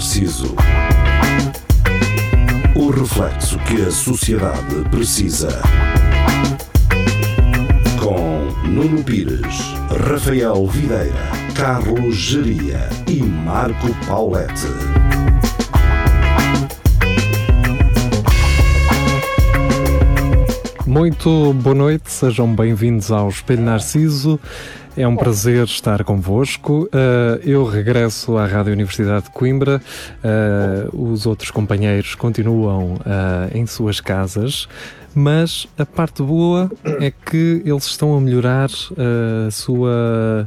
Narciso. O reflexo que a sociedade precisa. Com Nuno Pires, Rafael Videira, Carlos Geria e Marco Paulette. Muito boa noite, sejam bem-vindos ao Espelho Narciso. É um prazer estar convosco. Uh, eu regresso à Rádio Universidade de Coimbra. Uh, os outros companheiros continuam uh, em suas casas. Mas a parte boa é que eles estão a melhorar a sua,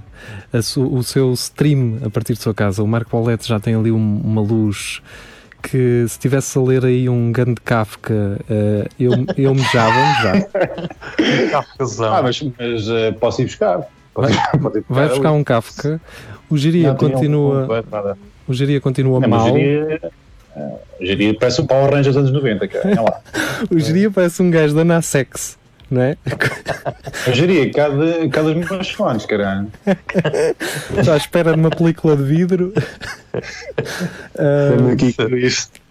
a su, o seu stream a partir de sua casa. O Marco Paulette já tem ali um, uma luz que se estivesse a ler aí um grande Kafka, uh, eu, eu mejava ah, mas, mas uh, posso ir buscar. Vai, vai buscar um Kafka. O Geria continua. Um, o Geria continua não, mal. O Geria, o Geria parece um Power Ranger dos anos 90, cara. lá. o Geria parece um gajo da Nasex não é? Eu diria, cada, cada dos meus fones, caralho. Estou à espera de uma película de vidro. uh, aqui com isto.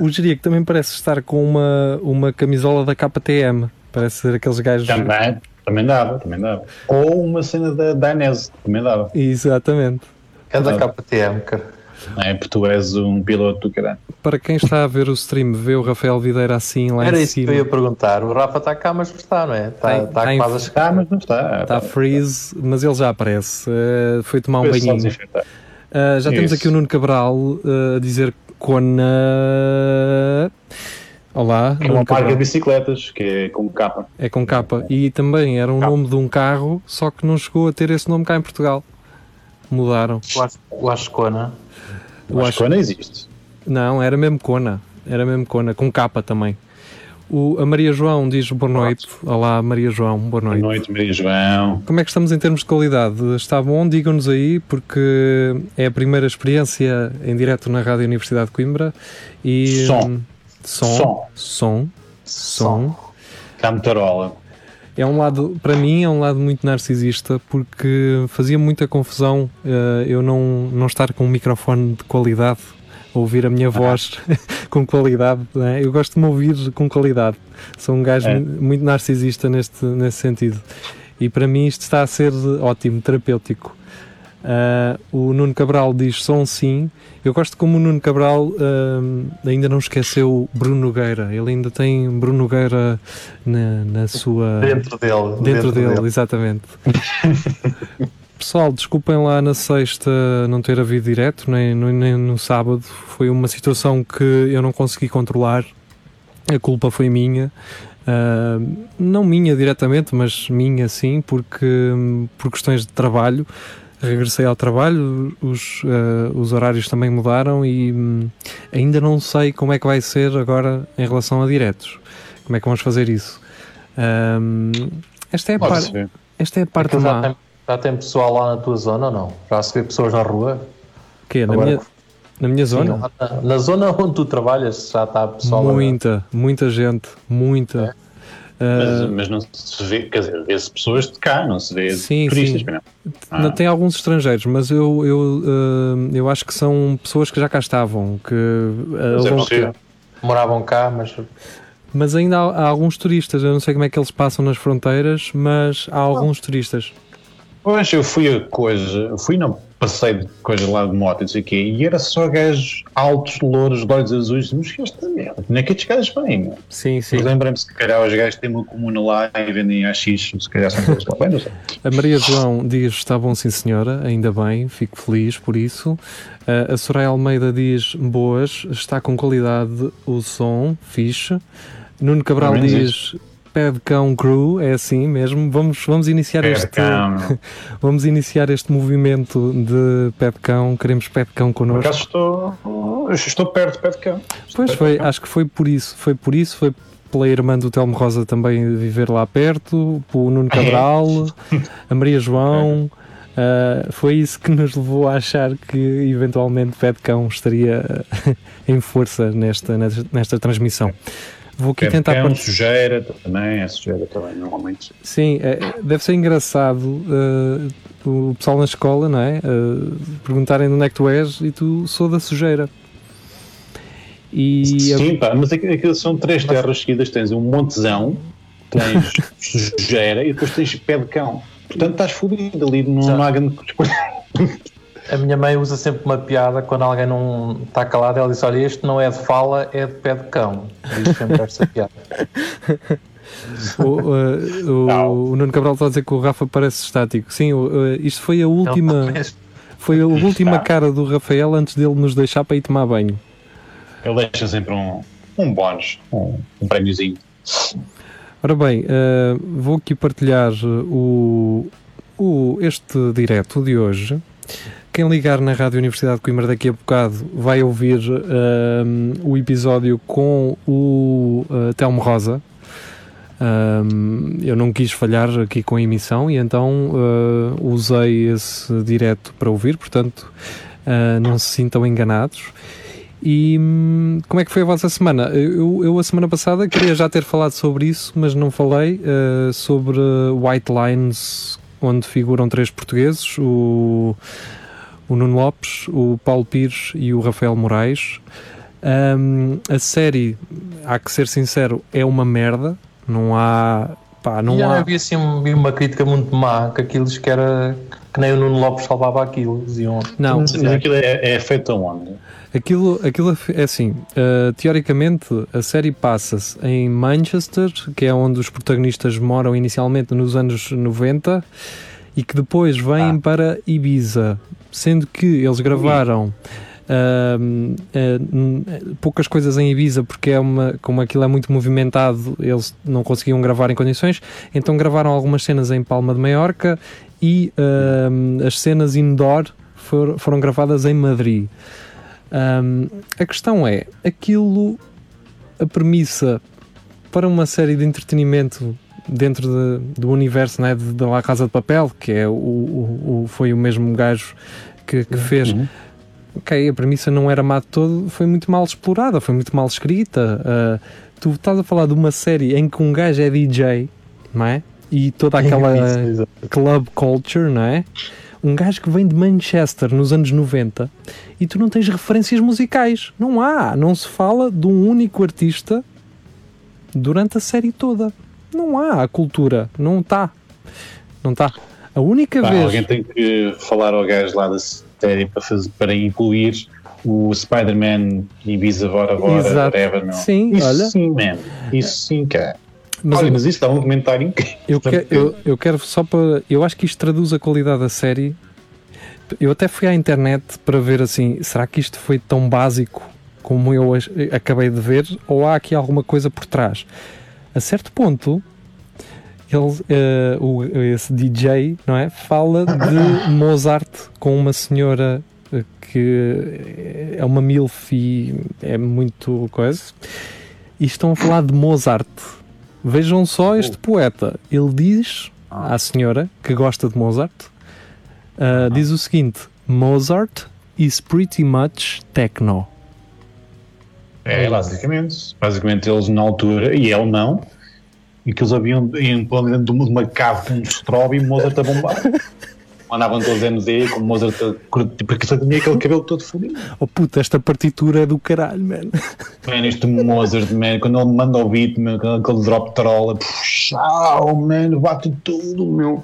O Jeria também parece estar com uma, uma camisola da KTM. Parece ser aqueles gajos. Também, também dava, também dava. Ou uma cena da Dainese, também dava. Exatamente. É da KTM, cara. É, porque tu és um piloto do caralho. Para quem está a ver o stream, vê o Rafael Videira assim lá Era em isso que eu ia perguntar. O Rafa está cá, mas está, não é? Está, está, está quase a chegar, mas não está. Está freeze, mas ele já aparece. Uh, foi tomar um banhinho. Uh, já temos aqui o Nuno Cabral uh, a dizer Kona. Olá. É uma marca de bicicletas, que é com capa. É com capa. E também era um capa. nome de um carro, só que não chegou a ter esse nome cá em Portugal. Mudaram. O Ascona. O Ascona existe. Não, era mesmo Cona. Era mesmo Cona, com capa também. O, a Maria João diz boa noite. Olá, Maria João, boa noite. Boa noite, Maria João. Como é que estamos em termos de qualidade? Está bom? Digam-nos aí, porque é a primeira experiência em direto na Rádio Universidade de Coimbra. E, som. Som. Som. Som. som. Camtarola. É um lado, para mim, é um lado muito narcisista porque fazia muita confusão uh, eu não, não estar com um microfone de qualidade, ouvir a minha voz com qualidade. É? Eu gosto de me ouvir com qualidade. Sou um gajo é. muito narcisista neste, nesse sentido. E para mim isto está a ser ótimo, terapêutico. Uh, o Nuno Cabral diz som sim. Eu gosto como o Nuno Cabral uh, ainda não esqueceu Bruno Nogueira. Ele ainda tem Bruno Nogueira na, na sua. Dentro dele. Dentro, dentro dele, dele, exatamente. Pessoal, desculpem lá na sexta não ter havido direto, nem, nem no sábado. Foi uma situação que eu não consegui controlar. A culpa foi minha. Uh, não minha diretamente, mas minha sim, porque por questões de trabalho regressei ao trabalho, os, uh, os horários também mudaram e um, ainda não sei como é que vai ser agora em relação a diretos. Como é que vamos fazer isso? Um, esta é a, par esta é a parte então já, tem, já tem pessoal lá na tua zona ou não? Já se vê pessoas na rua? Que na minha, na minha zona? Sim, na, na, zona onde tu trabalhas já está pessoal Muita, lá. muita gente, muita. É. Mas, uh, mas, não se vê, quer dizer, vê-se pessoas de cá, não se vê sim, turistas. Sim. Ah. Tem alguns estrangeiros, mas eu, eu, uh, eu acho que são pessoas que já cá estavam, que uh, é moravam cá, mas mas ainda há, há, alguns turistas. Eu não sei como é que eles passam nas fronteiras, mas há alguns turistas. Pois, eu fui a coisa, fui não, passei de coisas lá de moto e não sei o quê, e era só gajos altos, louros, de olhos azuis, mas que esta merda, não é que estes gajos vêm. Sim, sim. Mas lembrem-me se calhar os gajos têm uma comuna lá e vendem AX, se calhar são todos lá, bem, não sei. A Maria João diz, está bom sim senhora, ainda bem, fico feliz por isso. Uh, a Soraya Almeida diz, boas, está com qualidade o som, fixe. Nuno Cabral diz, Pé Cão Crew, é assim mesmo. Vamos, vamos iniciar este vamos iniciar este movimento de Pé de Cão. Queremos Pé de Cão connosco. Por estou, estou perto de Pé de Cão. Pois foi, acho que foi por isso, foi por isso, foi pela irmã do Telmo Rosa também viver lá perto, o Nuno Cabral, a Maria João. Uh, foi isso que nos levou a achar que eventualmente Pé de Cão estaria em força nesta, nesta, nesta transmissão. Vou aqui É tentar cão, partilhar. sujeira também, é sujeira também, normalmente. Sim, é, deve ser engraçado eh, o pessoal na escola, não é? Eh, perguntarem de onde é que tu és e tu sou da sujeira. E Sim, pá, mas aqui, aqui são três terras seguidas, tens um montezão, tens sujeira e depois tens pé de cão. Portanto, estás fodido ali, não, não há grande. A minha mãe usa sempre uma piada quando alguém não está calado. Ela diz: Olha, este não é de fala, é de pé de cão. Diz sempre esta piada. o, eh, o- o Nuno Cabral está a dizer que o Rafa parece estático. Sim, eh, isto foi a última, foi a última Está. cara do Rafael antes dele nos deixar para ir tomar banho. Ele deixa sempre um, um bónus, um, um prémiozinho. Ora bem, eh, vou aqui partilhar o, o- este direto de hoje. Quem ligar na Rádio Universidade de Coimbra daqui a bocado vai ouvir ehm, o episódio com o eh, Telmo Rosa. Ehm, eu não quis falhar aqui com a emissão e então eh, usei esse direto para ouvir, portanto eh, não se sintam enganados. E hum, como é que foi a vossa semana? Eu, eu a semana passada queria já ter falado sobre isso, mas não falei eh, sobre White Lines, onde figuram três portugueses, o, o Nuno Lopes, o Paulo Pires e o Rafael Moraes. Hum, a série, há que ser sincero, é uma merda. Não há. Pá, não e há. havia assim um- uma crítica muito má que aquilo diz que era que nem o Nuno Lopes salvava aquilo. Diziam. Não, Mas aquilo é, é feito aonde? Aquilo, aquilo é assim, uh, teoricamente a série passa-se em Manchester, que é onde os protagonistas moram inicialmente nos anos 90 e que depois vêm Ah. para Ibiza, sendo que eles gravaram uh, n- poucas coisas em Ibiza porque é uma, como aquilo é muito movimentado eles não conseguiam gravar em condições então gravaram algumas cenas em Palma de Maiorca e um, as cenas indoor for- foram gravadas em Madrid. A questão é, aquilo, a premissa para uma série de entretenimento dentro de- do universo né, de, de La Casa de Papel, que é o, o- o- foi o mesmo gajo que, que fez. Uhum. Ok, a premissa não era má de todo, foi muito mal explorada, foi muito mal escrita. Uh, tu estás a falar de uma série em que um gajo é DJ, não é? E toda aquela club culture, não é? Um gajo que vem de Manchester nos anos 90 e tu não tens referências musicais. Não há. Não se fala de um único artista durante a série toda. Não há a cultura. Não está. Não está. A única Pá, vez. alguém tem que falar ao gajo lá da série para, fazer, para incluir o Spider-Man Ibiza Bora Bora, Exato. whatever, não. Sim, isso olha. sim, man. Isso sim, cara. Mas, Olha, mas isso dá um comentário incrível. eu, que- eu, eu quero só para. Eu acho que isto traduz a qualidade da série. Eu até fui à internet para ver assim: será que isto foi tão básico como eu acabei de ver? Ou há aqui alguma coisa por trás? A certo ponto, ele, eh, o, esse DJ, não é? Fala de Mozart com uma senhora eh, que é uma milf e é muito coisa. E estão a falar de Mozart. Vejam só este poeta. Ele diz à senhora que gosta de Mozart, ah, diz o seguinte: Mozart is pretty much techno. É, basicamente. Basicamente, eles na altura, e ele não, e que eles haviam iam para dentro de uma- cave com um strobe e Mozart a bombar. Andavam todos MD com Mozart a curtir, porque só tinha aquele cabelo todo fodido. Oh puta, esta partitura é do caralho, man. Man, este Mozart, man, quando ele manda o beat, man, com aquele drop trola, puxa, man, bate tudo, meu.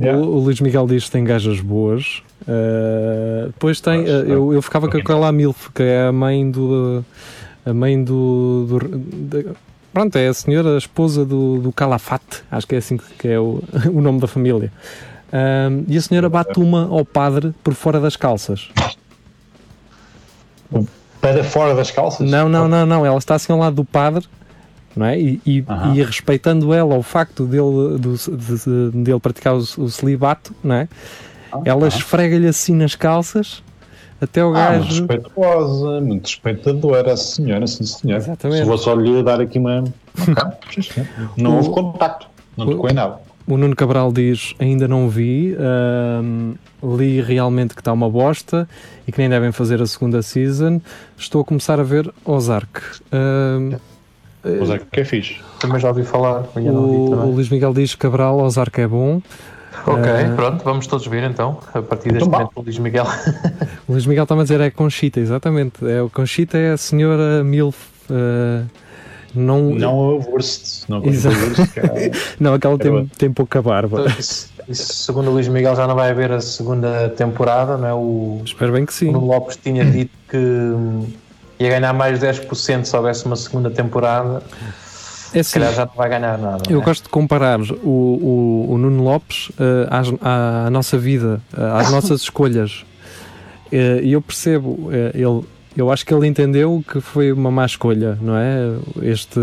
Yeah. O, o Luís Miguel diz que tem gajas boas. Ah, depois tem. ah, eu, eu ficava com aquela Milf, que é a mãe do. A mãe do. do- de- pronto, é a senhora, a esposa do, do Calafate. Acho que é assim que é o, o nome da família. Ah, e a senhora bate uma ao padre por fora das calças. Para fora das calças? Não, não, não, não. Ela está assim ao lado do padre, não é? E, e, Aham. e respeitando ela o facto dele, do, de- de- dele praticar o, o celibato, não é? Ela esfrega-lhe assim nas calças até o Ah, muito gajo. respeituosa, muito respeitadora, a senhora, sim senhor. Exatamente. Se vou só lhe dar aqui uma. Ok, sim, senhor. Não O- houve contacto, não o- tocou em nada. O Nuno Cabral diz: ainda não vi, ahm, li realmente que está uma bosta e que nem devem fazer a segunda season. Estou a começar a ver Ozark. Ahm, Pois é, que é fixe. Também já ouvi falar. ainda não vi O, o. Luís Miguel diz que Cabral ao Zarco é bom. Ok, Eh, pronto, vamos todos ver então, a partir deste Então momento, o Luís Miguel. O Luís Miguel está a dizer é Conchita, exatamente. É, o Conchita é a senhora Milf. eh, não, Não a Wurst. Não Exato. Wurst, é- não, aquela Era tem, tem pouca barba. Então, isso, isso, segundo o Luís Miguel, já não vai haver a segunda temporada, não é? O, Espero bem que o sim. Nuno Lopes tinha dito que hum, ia ganhar mais 10% se houvesse uma segunda temporada. É Se assim, calhar já não vai ganhar nada. eu é? gosto de comparar o, o, o Nuno Lopes eh, às- à, à nossa vida, eh, às nossas escolhas. Eh, E eu percebo, ele, eu acho que ele entendeu que foi uma má escolha, não é? Este,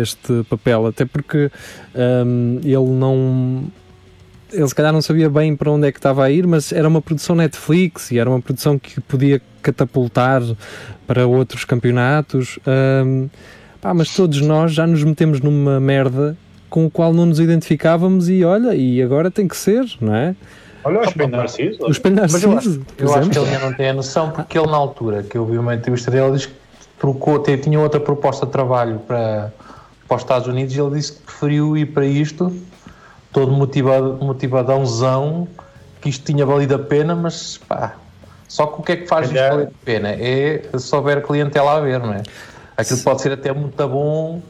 este papel, até porque hum, ele não. Ele se calhar não sabia bem para onde é que estava a ir, mas era uma produção Netflix e era uma produção que podia catapultar para outros campeonatos. hum, pá, mas todos nós já nos metemos numa merda com o qual não nos identificávamos e olha, e agora tem que ser, não é? Olha o espelho Narciso. O espelho Mas eu Narciso, acho, por eu acho que ele ainda não tem a noção, porque ele, na altura que eu vi uma entrevista dele, ele disse que trocou, tinha outra proposta de trabalho para, para os Estados Unidos e ele disse que preferiu ir para isto, todo motivado, motivadãozão, que isto tinha valido a pena, mas pá, só que o que é que faz isto Calhar- valer a pena? É se houver clientela a ver, não é? Aquilo pode ser até muito bom,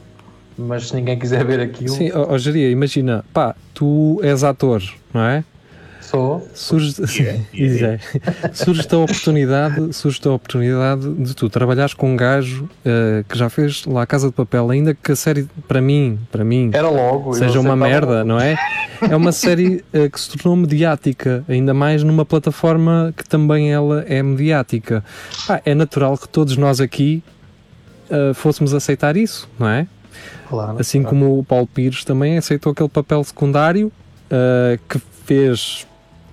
mas se ninguém quiser ver aquilo, Sim, ó, ó, Jeria, imagina, pá, tu és ator, não é? sou. Surge, sim, e é. surge-te a oportunidade, surge a oportunidade de tu trabalhares com um gajo eh, que já fez lá a Casa de Papel, ainda que a série, para mim, para mim, Era logo. seja uma merda, logo. não é? É uma série eh, que se tornou mediática, ainda mais numa plataforma que também ela é mediática. Pá, é natural que todos nós aqui eh, fôssemos aceitar isso, não é? Claro, Assim claro. como o Paulo Pires também aceitou aquele papel secundário eh, que fez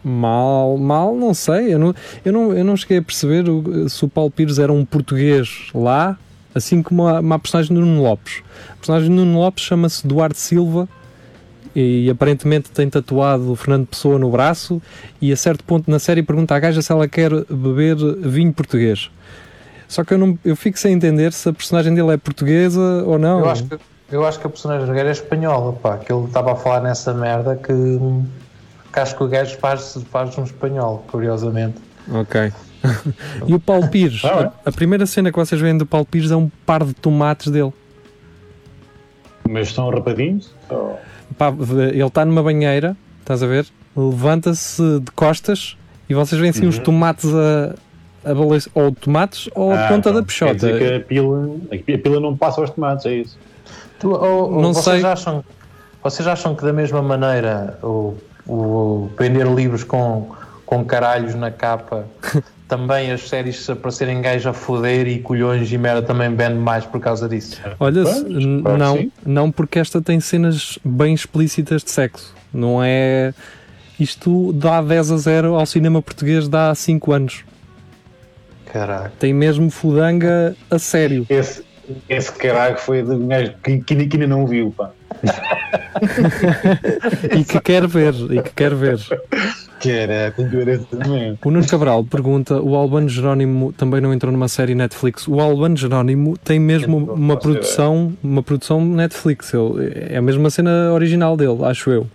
mal, mal, não sei, eu não, eu não, eu não cheguei a perceber o- se o Paulo Pires era um português lá, assim como a, uma personagem do Nuno Lopes. A personagem do Nuno Lopes chama-se Duarte Silva e aparentemente tem tatuado o Fernando Pessoa no braço e a certo ponto na série pergunta à gaja se ela quer beber vinho português. Só que eu, não, eu fico sem entender se a personagem dele é portuguesa ou não. Eu acho que, eu acho que a personagem do gajo é espanhola, pá, que ele estava a falar nessa merda que, que acho que o gajo faz, faz um espanhol, curiosamente. Ok. e o Paulo Pires? Ah, é? a, a primeira cena que vocês veem do Paulo Pires é um par de tomates dele. Mas estão rapadinhos? Ou- Pá, ele está numa banheira, estás a ver? Levanta-se de costas e vocês veem assim Uhum. os tomates a, a balançar, ou tomates ou a Ah, ponta da pronto. Quer dizer peixota. que a pila, a pila não passa aos tomates, é isso. Tu, ou- Não vocês, sei. Acham, vocês acham que da mesma maneira o, o vender livros com, com caralhos na capa também as séries se aparecerem gajos a foder e colhões e merda também vende mais por causa disso? Olha, claro não, sim. não porque esta tem cenas bem explícitas de sexo. Não é. Isto dá 10 a 0 ao cinema português dá 5 anos. Tem mesmo fudanga a sério. Esse, esse caralho foi de um gajo que, que, que ainda não viu, pá. E que quer ver, e que quer ver. Caralho, tem que ver esse também. O Nuno Cabral pergunta: o Albano Jerónimo também não entrou numa série Netflix? O Albano Jerónimo tem mesmo uma produção, uma produção Netflix. É a mesma cena original dele, acho eu.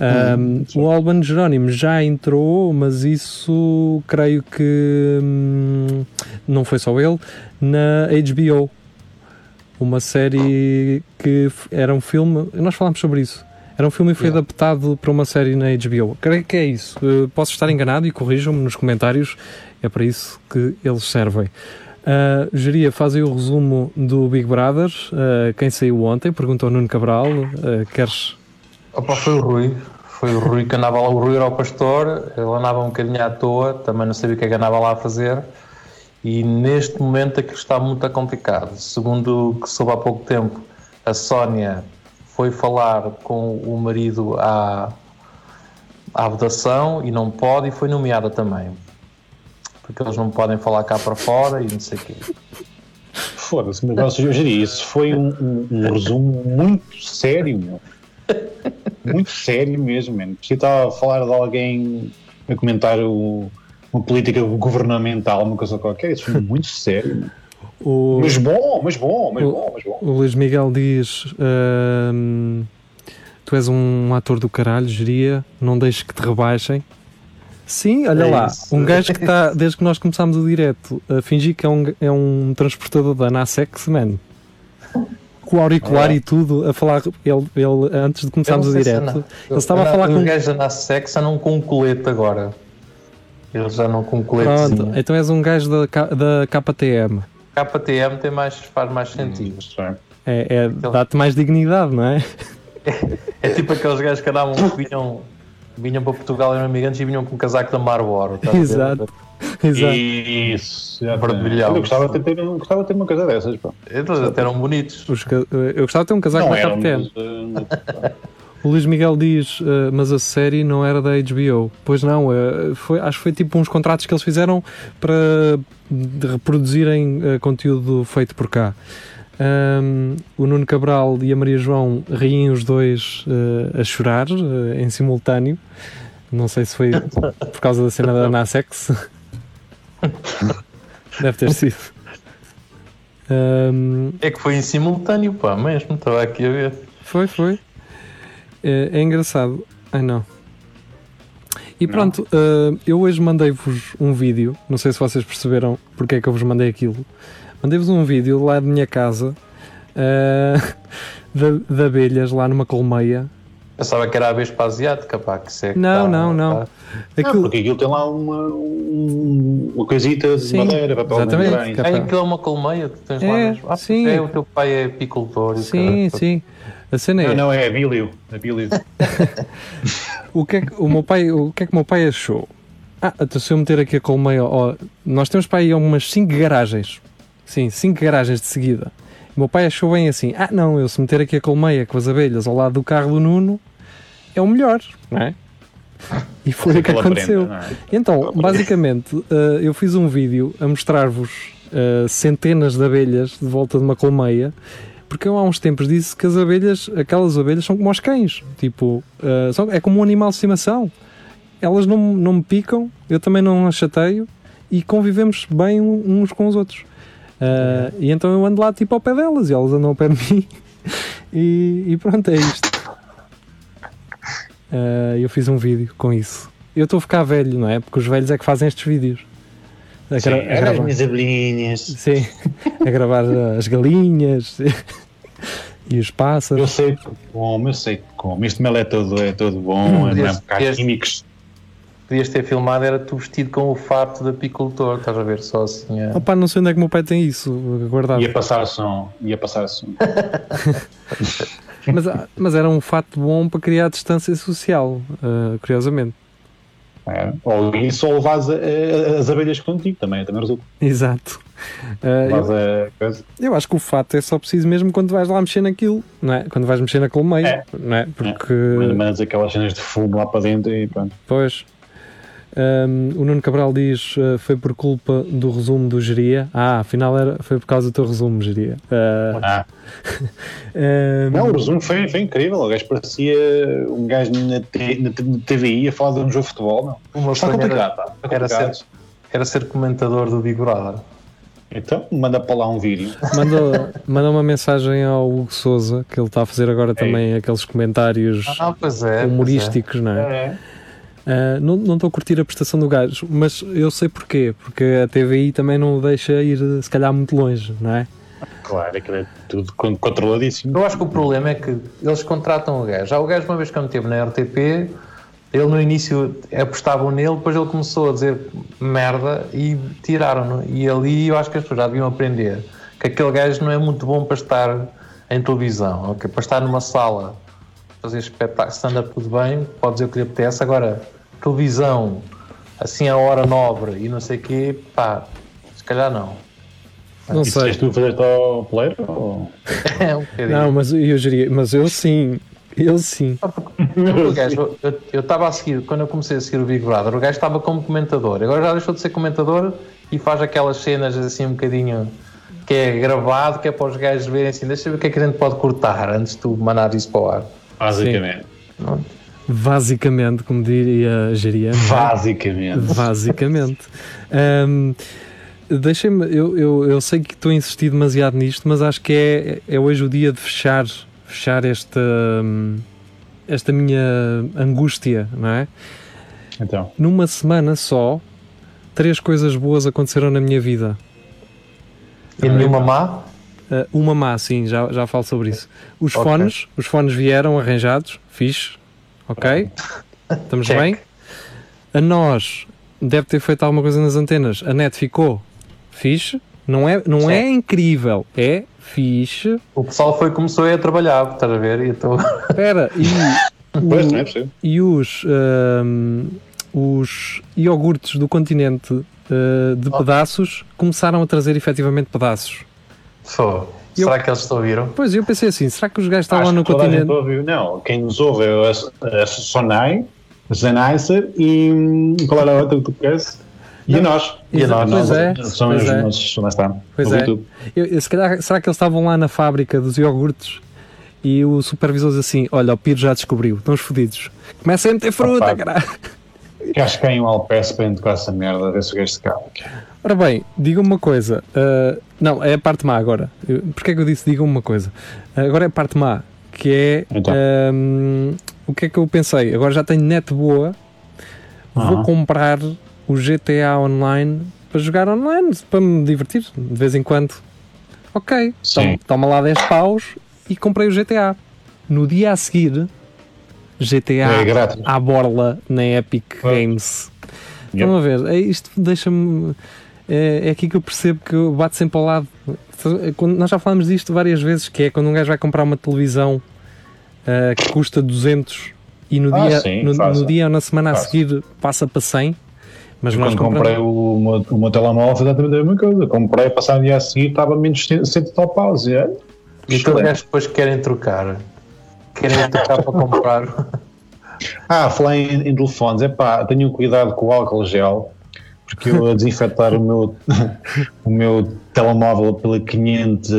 Um, o Albano Jerónimo já entrou, mas isso creio que hum, não foi só ele, na HBO. Uma série que era um filme, nós falámos sobre isso. Era um filme e foi Yeah. adaptado para uma série na HBO. Creio que é isso. Uh, posso estar enganado e corrijam-me nos comentários, é para isso que eles servem. Uh, Geria, faz aí o resumo do Big Brother. Uh, quem saiu ontem? Perguntou Nuno Cabral. Uh, queres Opa, foi o Rui. Foi o Rui que andava lá. O Rui era o pastor, ele andava um bocadinho à toa, também não sabia o que é que andava lá a fazer. E neste momento aquilo está muito complicado. Segundo o que soube há pouco tempo, a Sónia foi falar com o marido à, à votação e não pode, e foi nomeada também. Porque eles não podem falar cá para fora e não sei o quê. Foda-se, mas eu diria, isso foi um, um- um resumo muito sério, meu. Muito sério mesmo, mano. A falar de alguém a comentar o- uma política governamental, uma coisa qualquer, isso foi muito sério. O, Mas bom, mas bom, mas O- bom, mas bom. o Luís Miguel diz: ahm, Tu és um ator do caralho, geria, não deixes que te rebaixem. Sim, olha É lá, isso. um gajo que está, desde que nós começámos o direto, a fingir que é um, é um transportador da Nasex, man. Com o auricular É. e tudo, a falar, ele, ele antes de começarmos o não direto, ele estava a falar com. gajos da Sex andam com um colete agora. Eles já não com um Pronto, coletezinho. então és um gajo da, da KTM. KTM tem mais, faz mais sentido. Sim. É, é, dá-te mais dignidade, não é? É tipo aqueles gajos que andavam, que vinham, vinham para Portugal, eram imigrantes e vinham com um casaco da Marlboro. ver? Exato. Exato. Isso, já Brilhante. Eu gostava de ter, eu gostava de ter uma coisa dessas. Pá. Eles até eram bonitos. Os eu gostava de ter um casaco Não da KTM. O Luís Miguel diz, eh, mas a série não era da HBO. Pois não, eh, foi, acho que foi tipo uns contratos que eles fizeram para de reproduzirem eh, conteúdo feito por cá. Ahm, o Nuno Cabral e a Maria João riem os dois a chorar em simultâneo. Não sei se foi por causa da cena da Nasex. Deve ter sido. Ahm, É que foi em simultâneo, pá, mesmo. Estava aqui a ver. Foi, foi. É, é engraçado. Ai não. E pronto, eh, eu hoje mandei-vos um vídeo. Não sei se vocês perceberam porque é que eu vos mandei aquilo. Mandei-vos um vídeo lá de minha casa eh, de, de abelhas lá numa colmeia. Pensava que era a Vespa asiática, pá, que isso é que Não, tá- não, não. tá- Não, Aquilo, porque aquilo tem lá uma, um- uma coisita de Sim, madeira pôr exatamente. Capaz. É aquilo é uma colmeia que tens lá É, mesmo. Ah, sim. É, o teu pai é apicultor. e sim, caralho. sim. A cena é. Não, não, é Abílio. Abílio. O que é que o meu pai, o que é que o meu pai achou? Ah, então se eu meter aqui a colmeia, ó, nós temos para aí umas 5 garagens. Sim, 5 garagens de seguida. O meu pai achou bem assim: ah, não, eu se meter aqui a colmeia com as abelhas ao lado do carro do Nuno é o melhor, não é? E foi o que aconteceu. prenda, é? Então, basicamente, eh, eu fiz um vídeo a mostrar-vos eh, centenas de abelhas de volta de uma colmeia, porque eu há uns tempos disse que as abelhas, aquelas abelhas são como os cães, tipo, eh, são- é como um animal de estimação. Elas não, não me picam, eu também não as chateio e convivemos bem uns com os outros. E então eu ando lá tipo ao pé delas e elas andam ao pé de mim e, e pronto, é isto. Eh, eu fiz um vídeo com isso. Eu estou a ficar velho, não é? Porque os velhos é que fazem estes vídeos. A, Sim, a era as gravar, minhas abelhinhas. sim, a gravar as galinhas e os Eu pássaros. sei que como, eu sei que como. Este mel é todo, é todo bom, é, não é Este- porque há este- químicos. Podias ter filmado, era tu vestido com o fato de apicultor, estás a ver só assim. é. Opa, não sei onde é que o meu pai tem isso guardado. Ia passar som, ia passar som. Mas, ah, mas era um fato bom para criar distância social, ah, curiosamente. É. Ou isso, ou levas a- as abelhas contigo também, também resulta. Exato. Ah, eu, coisa. eu acho que o fato é só preciso mesmo quando vais lá mexer naquilo, não é? Quando vais mexer na colmeia, não é? Porque. Mandas aquelas cenas de fumo lá para dentro e pronto. Pois. Ahm, o Nuno Cabral diz uh, foi por culpa do resumo do Geria. Ah, afinal era, foi por causa do teu resumo, Geria. Ah, Ah, ahm, não, o resumo foi, foi incrível. O gajo parecia um gajo na, T- na T- na TVI a falar de um jogo de futebol. Não. Está complicado, era. Está era complicado. ser, era ser comentador do Big Brother. Então, manda para lá um vídeo. manda, manda uma mensagem ao Hugo Souza, que ele está a fazer agora também aqueles comentários Ah, é. é. humorísticos, não é? É. Ah, não não estou a curtir a prestação do gajo, mas eu sei porquê, porque a TVI também não o deixa ir se calhar muito longe, não é? Claro, aquilo é tudo con- controladíssimo. Eu acho que o problema é que eles contratam o gajo. Já o gajo, uma vez que eu meteve na RTP, ele no início apostavam nele, depois ele começou a dizer merda e tiraram-no. E ali eu acho que as pessoas já deviam aprender que aquele gajo não é muito bom para estar em televisão, ok? para estar numa sala, fazer espetáculo, stand-up tudo bem, pode dizer o que lhe apetece. Agora, televisão, assim a hora nobre e não sei o quê, pá, se calhar não. Não sei. se tu a fazer ao poleiro? Ou... É um bocadinho. Não, mas eu diria, mas eu sim, eu sim. Eu estava a seguir, quando eu comecei a seguir o Big Brother, o gajo estava como comentador. Agora já deixou de ser comentador e faz aquelas cenas assim um bocadinho que é gravado, que é para os gajos verem assim, deixa eu ver o que é que a gente pode cortar antes de tu mandar isso para o ar. Basicamente. Basicamente, como diria a Geria. não é? Basicamente. Basicamente. Ahm, deixem-me, eu, eu, eu sei que estou a insistir demasiado nisto, mas acho que é, é hoje o dia de fechar, fechar esta, esta minha angústia, não é? Então, Numa semana só, três coisas boas aconteceram na minha vida. E nenhuma má? Uh, uma má, sim, já, já falo sobre isso. Os Ok. fones, os fones vieram arranjados, fixe, ok? Estamos Check. bem? A nós deve ter feito alguma coisa nas antenas. A net ficou fixe, não é, não é incrível, é fixe. O pessoal foi começou a trabalhar, estás a ver? E estou. Espera, e, pois, não é o, possível. e os, ahm, os iogurtes do continente ah, de Oh. pedaços começaram a trazer efetivamente pedaços. Pô, Eu- Será que eles te ouviram? Pois eu pensei assim, será que os gajos estavam Acho no continente? Não, quem nos ouve é a, a Sonai, a Sennheiser e hum, qual era a outra que tu conheces? E a nós. E nós. Pois é, São pois os é. nossos, lá está. Pois é. Eu- eu- se calhar, será que eles estavam lá na fábrica dos iogurtes e o supervisor diz assim: Olha, o Piro já descobriu, estão fodidos. Começa a meter fruta, caralho. Que acho que cai um alpece para entrar essa merda, a ver se o gajo se cala. Ora bem, diga-me uma coisa. ah, não, é a parte má agora. Porquê é que eu disse diga-me uma coisa? Agora é a parte má, que é. Então. ahm, o que é que eu pensei? Agora já tenho net boa, vou comprar o GTA Online para jogar online, para me divertir de vez em quando. Ok, Sim. toma, lá 10 paus e comprei o GTA. No dia a seguir, GTA É à borla na Epic. Games. Estão a ver? É, isto deixa-me. É, é aqui que eu percebo que eu bato sempre ao lado. Quando- nós já falamos disto várias vezes, que é quando um gajo vai comprar uma televisão ah, que custa 200 e no Ah, dia, sim, no, no dia ou na semana a Fácil. seguir passa para 100, mas Quando compramos. comprei o, o meu telemóvel foi exatamente a mesma coisa. Comprei, passado o dia a seguir, estava menos 100 e tal paus. E, é, E aqueles gajos depois querem trocar. Querem trocar para comprar. Ah, falar em, em telefones, é pá, tenham cuidado com o álcool gel, porque eu a desinfetar o meu, o meu telemóvel pela 500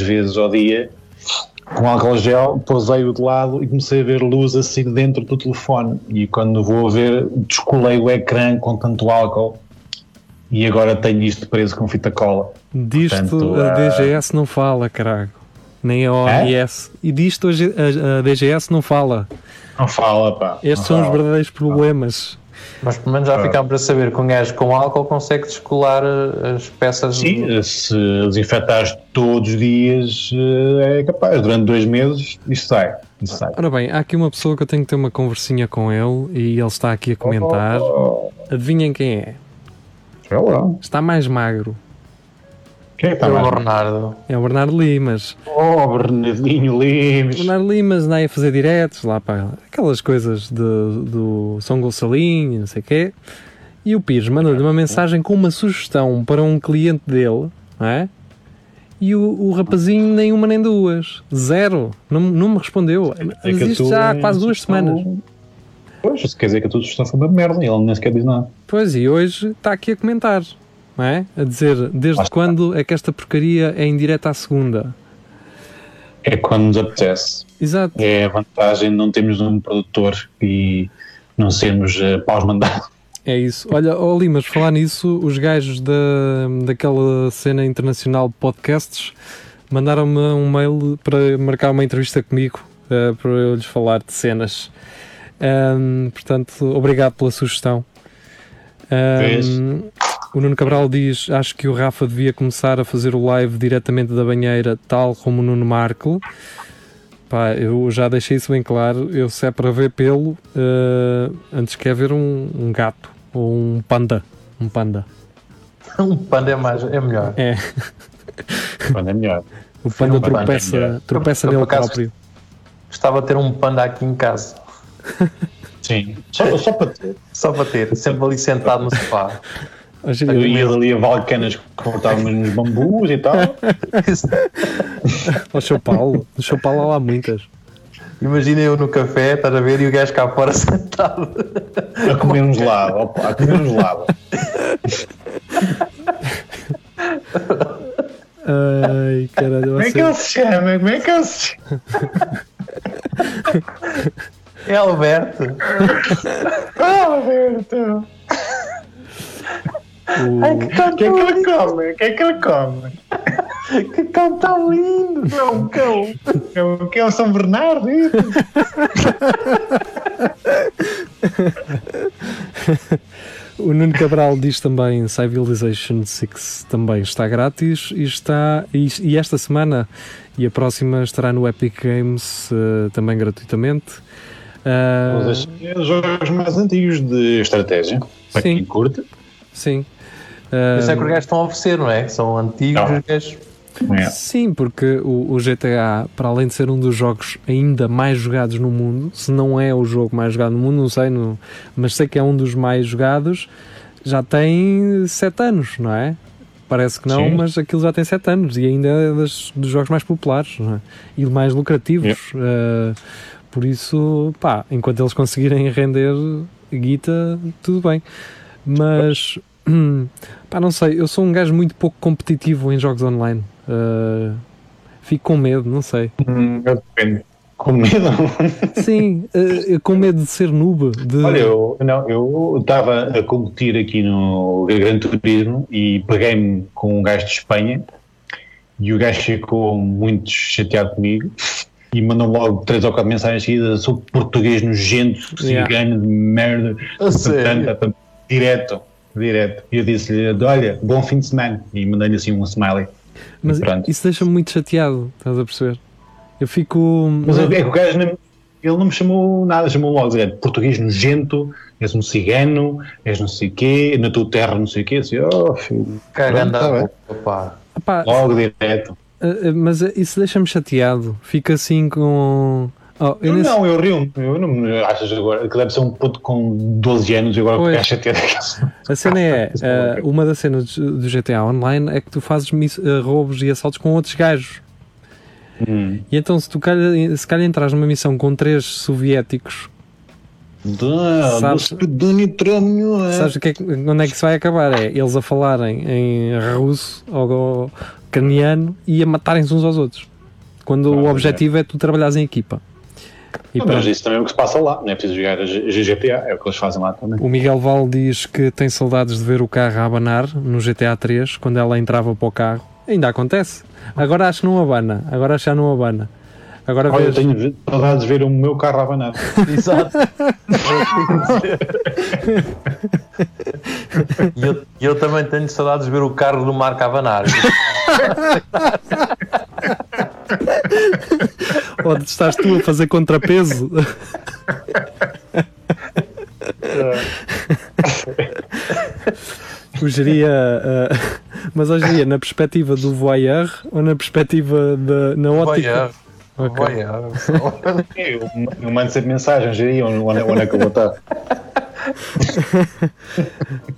vezes ao dia, com álcool gel, posei-o de lado e comecei a ver luz assim dentro do telefone. E quando vou a ver, descolei o ecrã com tanto álcool e agora tenho isto preso com fita cola. Disto Portanto, a ah, DGS não fala, caralho. Nem a OMS. E disto a, a DGS não fala. Não fala, pá. Estes não são os fala. verdadeiros problemas. Mas pelo menos já Ah. ficámos a saber que um gajo com álcool consegue descolar eh, as peças. Sim, se desinfetares todos os dias, eh, é capaz. Durante dois meses, isto sai. Isto sai. Ora bem, há aqui uma pessoa que eu tenho que ter uma conversinha com ele e ele está aqui a comentar. Oh, Adivinhem quem é? sei lá. Está mais magro. Quem é que está É o? Bernardo. É o Bernardo Limas. Oh, Bernardinho Limes. O Bernardo Limas anda aí a fazer diretos lá para aquelas coisas de- do São Gonçalinho e não sei o quê. E o Pires mandou-lhe uma mensagem com uma sugestão para um cliente dele, não é? E o, o rapazinho nem uma nem duas. Zero. Não, não me respondeu. É tua já há quase duas semanas. Pois, isso quer dizer que a tua sugestão foi uma merda e ele nem sequer diz nada. Pois, e hoje está aqui a comentar, não é? A dizer, desde está. quando é que esta porcaria é em direto à segunda? É quando nos apetece. Exato. É a vantagem de não termos um produtor e não sermos uh, paus mandados. É isso. Olha, oh Limas, falar nisso, os gajos da, daquela cena internacional de podcasts mandaram-me um mail para marcar uma entrevista comigo eh, para eu lhes falar de cenas. Ahm, portanto, obrigado pela sugestão. Vês? O Nuno Cabral diz: Acho que o Rafa devia começar a fazer o live diretamente da banheira, tal como o Nuno Marco. Pá, eu já deixei isso bem claro. Eu, se é para ver pelo, eh, antes quer ver um, um gato ou um panda. Um panda. Um panda é, mais, é melhor. É, Quando é melhor. o panda um panda, é tropeça, melhor. tropeça Eu- eu, nele acaso, próprio. Gostava de ter um panda aqui em casa. Sim. Só, só para ter. Só para ter, sempre ali sentado no sofá. Eu ia ali a valcanas que cortávamos nos bambus e tal. Ao São Paulo, no São Paulo há lá muitas. Imagina eu no café, estás a ver, e o gajo cá fora sentado. A comer um gelado. Opa, a comer um gelado. Ai, caralho, Como é que ele se chama? Como é que ele se chama? É Alberto. Alberto. O, Ai, que cão O que é que ele come? O que é que ele come? Que cão tão lindo! É um cão. É um cão São Bernardo. isso. o Nuno Cabral diz também Civilization 6 também está grátis e está e, e esta semana e a próxima estará no Epic Games eh, também gratuitamente. Ah, Mas Os jogos mais antigos de estratégia. Para Sim. quem curte. sim. Isso é que os gajos estão a oferecer, não é? São antigos Não. os gajos. É. Sim, porque o, o GTA, para além de ser um dos jogos ainda mais jogados no mundo, se não é o jogo mais jogado no mundo, não sei, não- mas sei que é um dos mais jogados, já tem 7 anos, não é? Parece que não, Sim. mas aquilo já tem 7 anos e ainda é das- dos jogos mais populares não é? e mais lucrativos. Uh, por isso, pá, enquanto eles conseguirem render guita, tudo bem. Mas, pá, não sei, eu sou um gajo muito pouco competitivo em jogos online. Uh, fico com medo, não sei. Hum, Depende. Com medo. Sim, uh, com medo de ser noob. De... Olha, eu não, eu estava a competir aqui no Gran Turismo e peguei-me com um gajo de Espanha e o gajo ficou muito chateado comigo e mandou logo três ou quatro mensagens seguidas sou português nojento, Yeah. cigano de merda, A sério? portanto, direto, direto. E eu disse-lhe, olha, bom fim de semana e mandei-lhe assim um smiley. Mas isso deixa-me muito chateado, estás a perceber? Eu fico. Mas é que o gajo não, ele não me chamou nada, chamou logo direto, português nojento, és um cigano, és não sei o quê, na tua terra não sei o quê, assim, oh, filho. Cagando Pronto, tá Logo direto. uh, uh, mas isso deixa-me chateado. Fica assim com. Oh, eu Eu nesse- não, eu rio eu não me achas agora que deve ser um puto com 12 anos e agora Pois. ficar chateado. A cena é, é uh, uma das cenas do GTA Online é que tu fazes uh, roubos e assaltos com outros gajos. Hum. E então se tu calhar, se calhar entras numa missão com três soviéticos, Dá, Sabes- do é. sabes que é que- onde é que isso vai acabar? É eles a falarem em russo ou ucraniano e a matarem-se uns aos outros. Quando o Ah, objetivo é tu trabalhares em equipa. E Não, mas pronto. isso também é o que se passa lá, não é preciso jogar a GTA, é o que eles fazem lá também. O Miguel Val diz que tem saudades de ver o carro a abanar no GTA 3 quando ela entrava para o carro. Ainda acontece. Agora acho que não abana. Agora acho que já não abana. Agora Olha, eu vês. tenho saudades de ver o meu carro a abanar. Exato. E eu, eu também tenho saudades de ver o carro do Marco Avanar. Onde estás tu a fazer contrapeso? o geria. ah, mas hoje geria na perspectiva do voyeur ou na perspectiva da na ótica? Voyeur. Ok. Voyeur. Eu, eu mando sempre mensagens aí onde, onde, onde é que eu vou estar.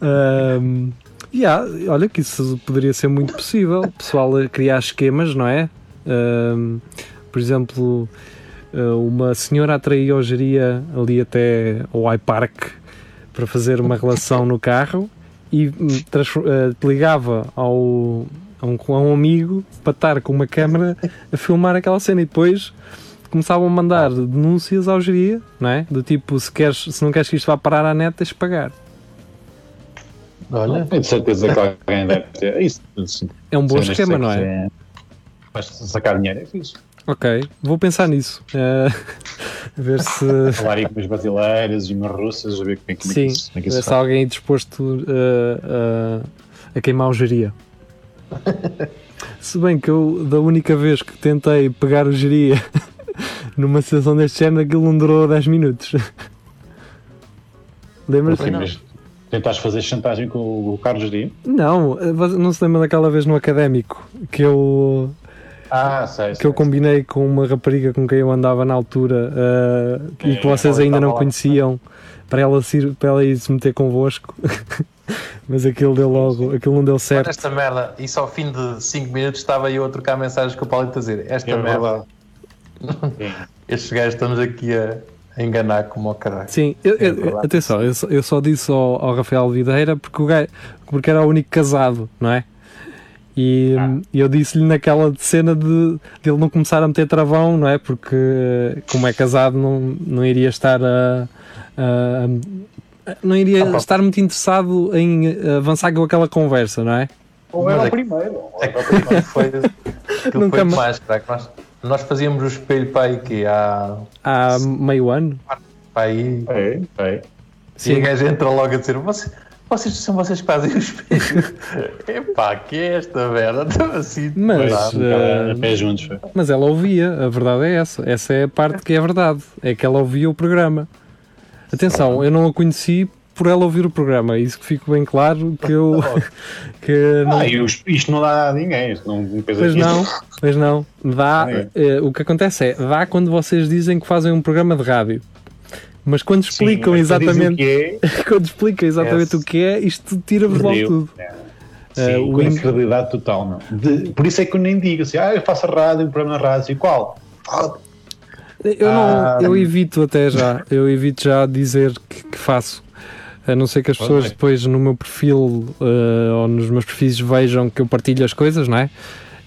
Ahm, yeah, olha que isso poderia ser muito possível. O pessoal a criar esquemas, não é? Ahm, por exemplo, ah, uma senhora atraía ou geria ali até ao iPark para fazer uma relação no carro e hum, ah, ligava ao, a, um, a um amigo para estar com uma câmera a filmar aquela cena e depois começavam a mandar denúncias ao geria, não é? Do tipo, se, queres, se não queres que isto vá parar à net, tens de pagar. Olha, Tenho certeza que alguém deve ter. Isso, isso. É um bom esquema, que não é? Vais sacar dinheiro, é fixe. Ok, vou pensar nisso. A ver se. Falar aí com umas brasileiras e umas russas, a ver como é que, é Sim, como é que isso se alguém é disposto eh, a- a queimar o geria. Se bem que eu, da única vez que tentei pegar o geria numa situação deste género, aquilo não durou 10 minutos. Lembras-te? Mas Tentaste fazer chantagem com o Carlos Dias? Não, eh, não se lembra daquela vez no académico que eu, Ah, sei. que eu combinei com uma rapariga com quem eu andava na altura eh, e que É, vocês ainda não conheciam para ela, se, ir- para ela ir se meter convosco. Mas aquilo deu logo, aquilo não deu certo. esta merda. Isso ao fim de 5 minutos estava eu a trocar mensagens com o Paulo a dizer: Esta É merda, estes gajos estamos aqui a, enganar como ao caralho. Sim, eu- eu- verdade. atenção, eu só, eu só disse ao, ao Rafael Videira porque, o gajo, porque era o único casado, não é? E hum, eu disse-lhe naquela cena de, de ele não começar a meter travão, não é? Porque, como é casado, não, não iria estar a, a, não iria Ah, estar muito interessado em eh, avançar com aquela conversa, não é? Ou era Mas o é- primeiro. ou É era o primeiro. foi, Nunca foi ma- demais, craque. Nós, nós fazíamos o espelho para aí que há Há meio ano. para aí É, é. e a gaja entra logo a dizer "Você- vocês são vocês que fazem o espelho. Epá, que é esta merda? Então, assim, Mas, a pé juntos. Mas ela ouvia, a verdade é essa. Essa é a parte que é verdade. É que ela ouvia o programa. Atenção, eu não a conheci por ela ouvir o programa. Isso que fico bem claro que eu. que não, Ah, e os- isto não dá a ninguém. Isto não, Pois não, pois não. Dá, É. eh, o que acontece é, dá quando vocês dizem que fazem um programa de rádio. Mas quando Sim, explicam o exatamente, é, quando explicam exatamente Yes. o que é, isto tira-vos logo tudo. É. Eh, Sim, o com in- credibilidade total, não. De- por isso é que eu nem digo assim, ah, eu faço a rádio, um programa na rádio, assim, qual? Eu, não, Ah. eu evito até já, eu evito já dizer que, que faço. A não ser que as pessoas é. depois no meu perfil eh, ou nos meus perfis vejam que eu partilho as coisas, não é?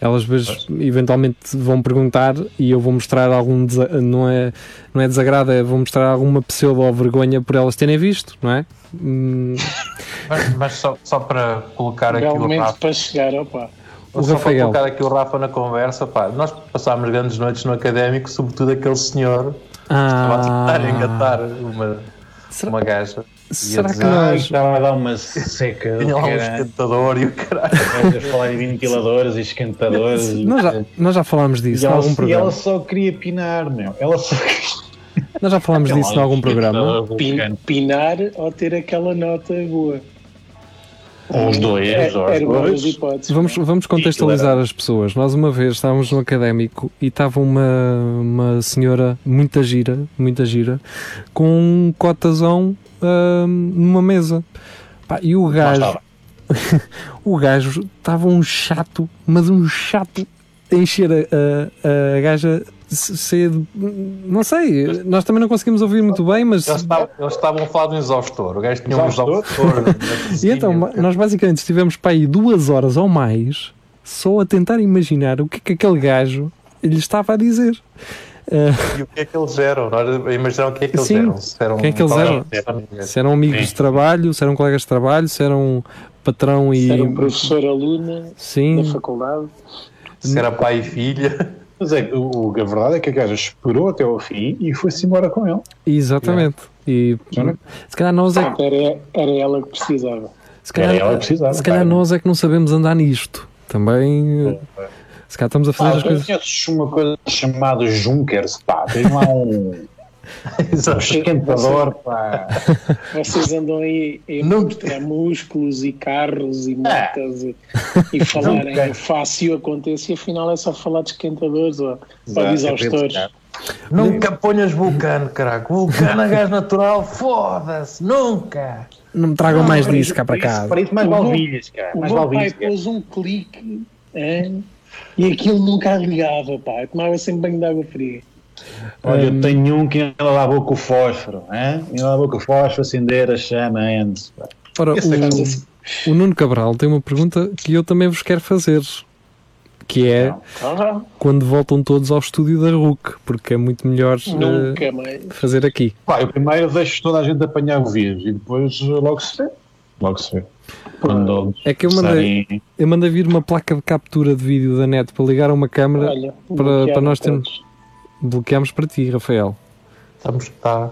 Elas vezes eventualmente vão perguntar e eu vou mostrar algum não é, não é desagrado, é vou mostrar alguma pseudo ou vergonha por elas terem visto, não é? Hum, Mas, mas só, só para colocar aqui o momento Rafa, para chegar, opa. O só para Rafael. colocar aqui o Rafa na conversa, pá, nós passámos grandes noites no académico, sobretudo aquele senhor que estava a tentar engatar uma, será, uma gaja. Será que nós estava a dar uma seca. Tinha lá um esquentador e o caralho. Gajas falar em ventiladores e esquentadores. e- nós já, nós já falámos disso e, em ela, algum e programa. ela só queria pinar, meu. Ela só Nós já falámos disso em algum programa. Pin- pinar ou ter aquela nota boa. Ou os dois, É, ou os dois. hipóteses. Vamos, vamos contextualizar as pessoas. Nós uma vez estávamos no académico e estava uma, uma senhora muita gira, muita gira, com um cotazão ahm, numa mesa. Pá, e o gajo, estava. o gajo estava um chato, mas um chato a encher a, a, a gaja cedo. Não sei, nós também não conseguimos ouvir muito bem, mas. Eles estavam, eles estavam a falar de um exaustor. O gajo tinha um Exaustor? E então, nós basicamente estivemos para aí duas horas ou mais só a tentar imaginar o que é que aquele gajo lhe estava a dizer. Ah, E o que é que eles eram? Nós a imaginar o que é que eles Sim. eram. Se eram Quem é que eles eram? se eram amigos Sim. de trabalho, se eram colegas de trabalho, se eram patrão e. Se era um professor aluna Sim, da faculdade. Se era pai e filha. Mas é, que o, a verdade é que a gaja esperou até ao fim e foi-se embora com ele. exatamente. E Já não- se calhar nós é que, Era, era ela que precisava. se calhar, Era ela que precisava, se calhar cara. nós é que não sabemos andar nisto. Também eh, se calhar estamos a fazer Ah, as coisas. conheces uma coisa chamada Junkers, pá, tem lá um, um esquentador, pá. Vocês andam aí a Não- músculos e carros e motas e, e falarem Nunca. eu faço e afinal é só falar de esquentadores ou, ou de exaustores. é Nunca ponhas vulcano, caraca. Vulcano a gás natural, foda-se. Nunca. Não me tragam mais para disso isso- cá para casa. Para isso mais O meu- valvilhas, cara. O Mais meu pai valvilhas. pôs um clique é, e aquilo nunca ligava, pá. Eu tomava sempre banho de água fria. Olha, eu tenho um que ainda lavou com o fósforo, hein? ainda lavou com o fósforo, acender a chama antes. pá. Ora, Essa o- coisa- O Nuno Cabral tem uma pergunta que eu também vos quero fazer, que é Ah, quando voltam todos ao estúdio da RUC, porque é muito melhor mais. fazer aqui. Pá, eu primeiro deixo toda a gente apanhar o vírus e depois eh, logo se vê. Logo se vê. Quando É que eu mandei, eu mandei vir uma placa de captura de vídeo da net para ligar a uma câmera, Olha, para, para nós termos. Bloqueamos para ti, Rafael. Estamos. Tá.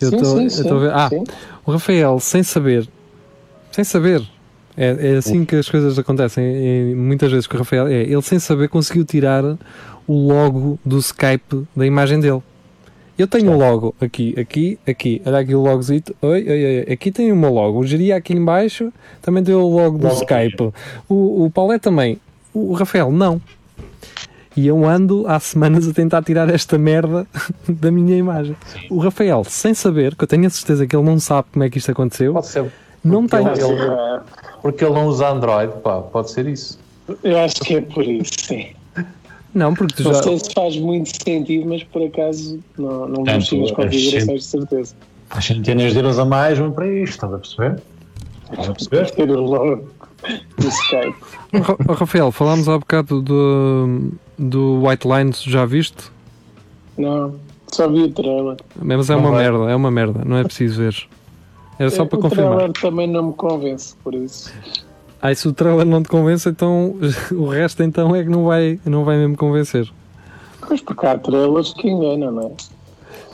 Eu tô a ver- Ah, sim. o Rafael, sem saber, sem saber, é, é assim que as coisas acontecem e muitas vezes com o Rafael, é, ele sem saber conseguiu tirar o logo do Skype da imagem dele. Eu tenho o logo aqui, aqui, aqui, olha aqui o logozito, oi, oi, oi, aqui tem o meu logo, o Geria aqui em baixo também tem o logo do Logo Skype, o, o Paulé também, o Rafael não. E eu ando há semanas a tentar tirar esta merda da minha imagem. O Rafael, sem saber, que eu tenho a certeza que ele não sabe como é que isto aconteceu, Pode ser. não porque tem. ele- ele- Porque ele não usa Android, pá. Pode ser isso. Eu acho que é por isso, sim. Não, porque tu Não já. sei se faz muito sentido, mas por acaso não, não nas a configurações de certeza. As centenas de euros a mais vão para isto, estás a perceber? Estás a perceber? Ter o logo Skype. Oh, Rafael, falámos há bocado do, do White Lines, já viste? Não, só vi o trailer. Mas é Não uma vai. merda, é uma merda, não é preciso ver. Era só É, para o confirmar. trailer também não me convence, por isso. Aí se o trailer não te convence, então o resto então é que não vai, não vai mesmo convencer. Pois porque há trailers que enganam, não é?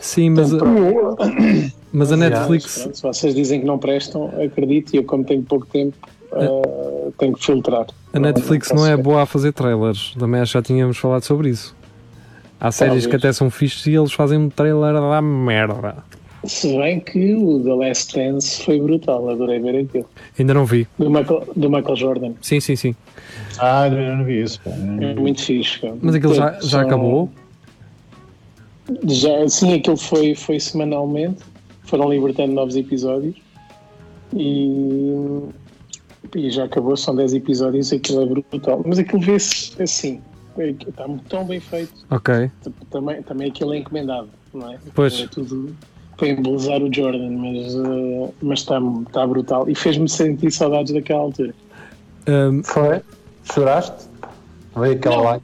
Sim, mas, Então, pronto. mas a Netflix. pronto, se vocês dizem que não prestam, acredito, e eu, como tenho pouco tempo, ah, tenho que filtrar. A Netflix não posso é ver. boa a fazer trailers. Também já tínhamos falado sobre isso. Há séries que Talvez. até são fixes e eles fazem um trailer da merda. Se bem que o The Last Dance foi brutal, adorei ver aquilo. Ainda não vi. Do Michael, do Michael Jordan. Sim, sim, sim. Ah, eu não vi isso. pá. É muito fixe. pá. Mas aquilo já, já acabou? Já, sim, aquilo foi, foi semanalmente. Foram libertando novos episódios. E, e já acabou, são 10 episódios. Aquilo é brutal. Mas aquilo vê-se assim. é Está tão bem feito. Ok. Também, também aquilo é encomendado, não é? Pois. É tudo para embelezar o Jordan, mas, eh, mas está, está brutal. E fez-me sentir saudades daquela altura. Ahm, Foi? Choraste? Veio aquela Não. lá.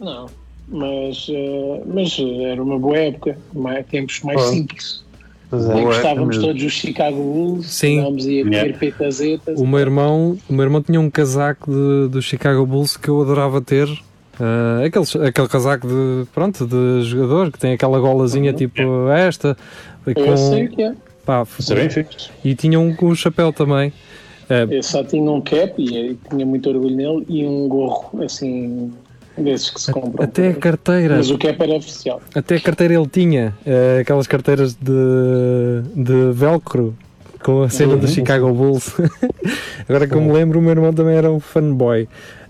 Não, mas, eh, mas era uma boa época, mais, tempos mais Foi. simples. Pois Em que é. gostávamos mesmo. todos dos Chicago Bulls, Sim. andávamos a comer Yeah. petazetas. o, meu irmão, o meu irmão tinha um casaco de, do Chicago Bulls que eu adorava ter. Ah, aquele, aquele casaco de, pronto, de jogador que tem aquela golazinha tipo esta. e Eu sei que é. pá, é bem fixe. e tinha um com o chapéu também. Ah, Eu só tinha um cap e, tinha muito orgulho nele e um gorro assim desses que se compram. até a carteira. Mas o cap era oficial. Até a carteira ele tinha, eh, aquelas carteiras de, de velcro com a cena do Uhum. Chicago Bulls. Agora que eu me lembro, o meu irmão também era um fanboy.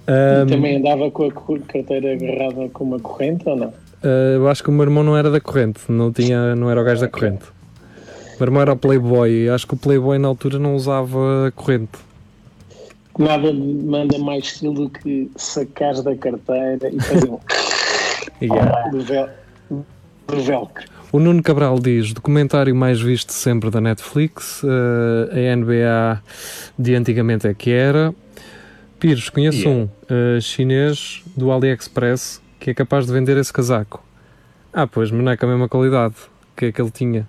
E também andava com a carteira agarrada com uma corrente ou não? eh, eu acho que o meu irmão não era da corrente, não, tinha, não era o gajo da corrente. O meu irmão era o Playboy, e acho que o Playboy na altura não usava corrente. Nada manda mais estilo do que sacares da carteira e fazer um Yeah. do, vel, do velcro. O Nuno Cabral diz: documentário mais visto sempre da Netflix. eh, a NBA de antigamente é que era. Pires, conheço Yeah. um eh, chinês do AliExpress que é capaz de vender esse casaco. Ah, pois, mas não é com a mesma qualidade que a que ele tinha.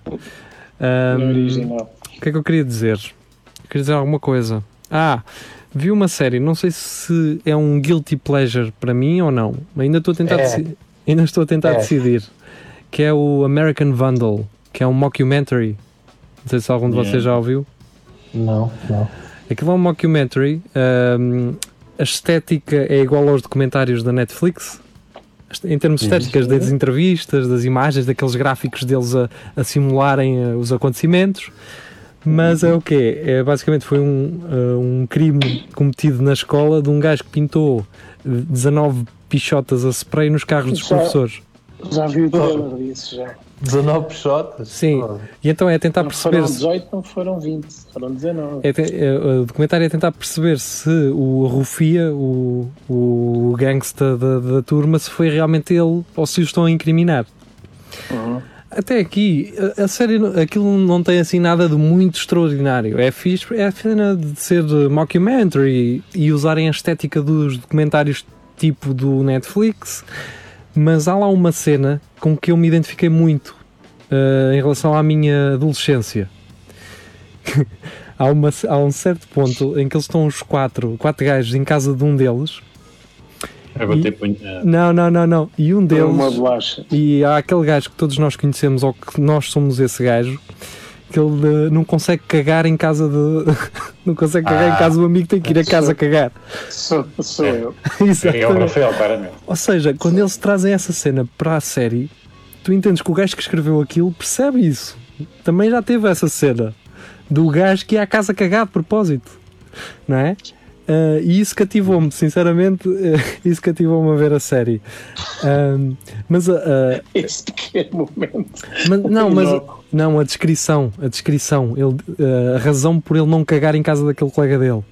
Original. o que é que eu queria dizer? Queria dizer alguma coisa. Ah, vi uma série, não sei se é um guilty pleasure para mim ou não. Ainda estou a tentar, É. ainda estou a tentar É. decidir. Que é o American Vandal, que é um mockumentary. Não sei se algum de Yeah. vocês já ouviu. Não, não. Aquilo é um mockumentary. ahm, a estética é igual aos documentários da Netflix. Em termos estéticas, das entrevistas, das imagens, daqueles gráficos deles a, a simularem eh, os acontecimentos. Mas é o quê? É, basicamente foi um, eh, um crime cometido na escola de um gajo que pintou eh, 19 pichotas a spray nos carros dos Já- professores. Já vi o trailer disso já. 19 pichotas? Sim. Oh, E então é tentar Não foram perceber se, 18, não foram 20, foram 19. É, te- é, o documentário é tentar perceber se o Rufia, o, o gangsta da, da turma, se foi realmente ele ou se o estão a incriminar. Uhum. Até aqui, a, a série, aquilo não tem assim nada de muito extraordinário. É fixe, é a cena de ser mockumentary e usarem a estética dos documentários tipo do Netflix, mas há lá uma cena com que eu me identifiquei muito eh, em relação à minha adolescência. há, uma, há um certo ponto em que eles estão os quatro, quatro gajos em casa de um deles. É bater. Não, não, não, não. E um Foi uma deles. bolacha. E há aquele gajo que todos nós conhecemos, ou que nós somos esse gajo, que ele eh, não consegue cagar em casa de. não consegue cagar Ah. em casa do amigo, tem que ir a casa cagar. Sou, sou É. eu. É o Exatamente. Rafael, claramente. Ou seja, quando eles trazem essa cena para a série, tu entendes que o gajo que escreveu aquilo percebe isso. Também já teve essa cena do gajo que ia à casa cagar de propósito, não é? Ah, e isso cativou-me, sinceramente, isso cativou-me a ver a série. Ahm, mas a- a, Esse pequeno momento. mas, não, mas. Não, a descrição, a descrição, ele, eh, a razão por ele não cagar em casa daquele colega dele.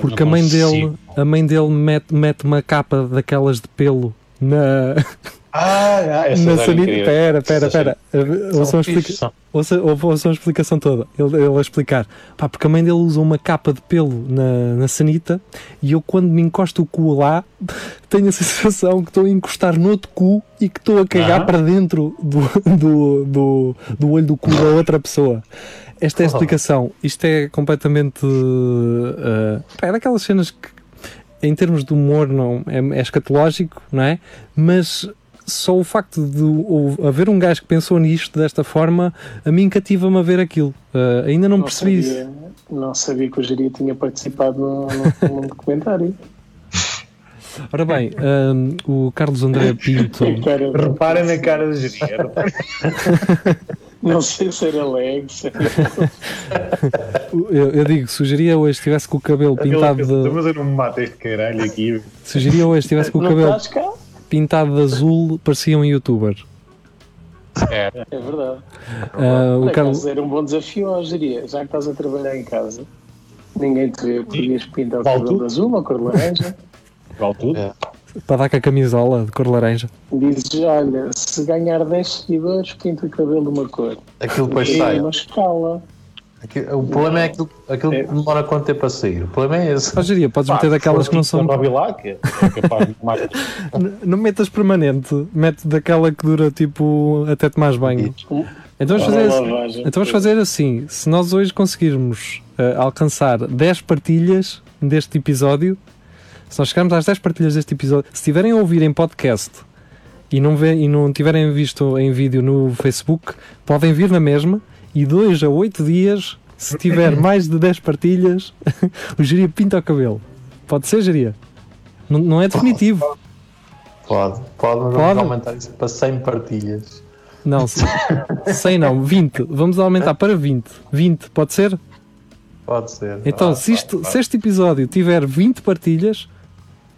Porque a mãe dele, a mãe dele mete, mete uma capa daquelas de pelo na, Ah, ah essa Na sanita. Pera, pera, pera. Ouçam explica- ouça- ouçam a explicação toda. Ele, ele a explicar. Pá, porque a mãe dele usa uma capa de pelo na, na sanita e eu, quando me encosto o cu lá, tenho a sensação que estou a encostar no outro cu e que estou a cagar Aham. para dentro do, do, do, do olho do cu da outra pessoa. Esta é a explicação. Isto é completamente. Uh, pá, é daquelas cenas que, em termos de humor, não, é, é escatológico, não é? Mas só o facto de o- haver um gajo que pensou nisto desta forma, a mim cativa-me a ver aquilo. Uh, ainda não, Não percebi isso. sabia, não sabia que o Jeria tinha participado num, num, documentário. Ora bem, um, o Carlos André Pinto. Cara, Reparem na cara de Jeria. Não sei se era leg. Eu, eu digo, sugeria hoje estivesse com o cabelo pintado de. Mas eu não me mato este caralho aqui. Sugeria hoje estivesse com o Não cabelo estás cá? Pintado de azul, parecia um youtuber. É. É verdade. Uh, o Carlos. era um bom desafio ao Jeria. Já que estás a trabalhar em casa, ninguém te vê, podias pintar o cabelo azul ou cor de laranja. Vale tudo. É. Para dar com a camisola de cor laranja. Dizes, olha, se ganhar 10 seguidores, pinta o cabelo de uma cor. Aquilo depois sai. uma escala. O problema é aquilo, aquilo que demora quanto tempo a sair. O problema é esse. Sugeria, podes meter daquelas que não são. Que é Não metas permanente, mete daquela que dura tipo até tomar banho. Então vamos fazer, assim- então vamos fazer assim: se nós hoje conseguirmos eh, alcançar 10 partilhas deste episódio, se nós chegarmos às 10 partilhas deste episódio, se tiverem a ouvir em podcast e não, vê, e não tiverem visto em vídeo no Facebook, podem vir na mesma e 2 a 8 dias, se tiver mais de 10 partilhas, o Geria pinta o cabelo. Pode ser, Geria? Não, não é definitivo. Pode, pode, Pode. vamos aumentar isso para 100 partilhas. Não, se- 100 não, 20. Vamos aumentar para 20. 20, pode ser? Pode ser. Então, Ah, se, isto- pode, se este episódio tiver 20 partilhas,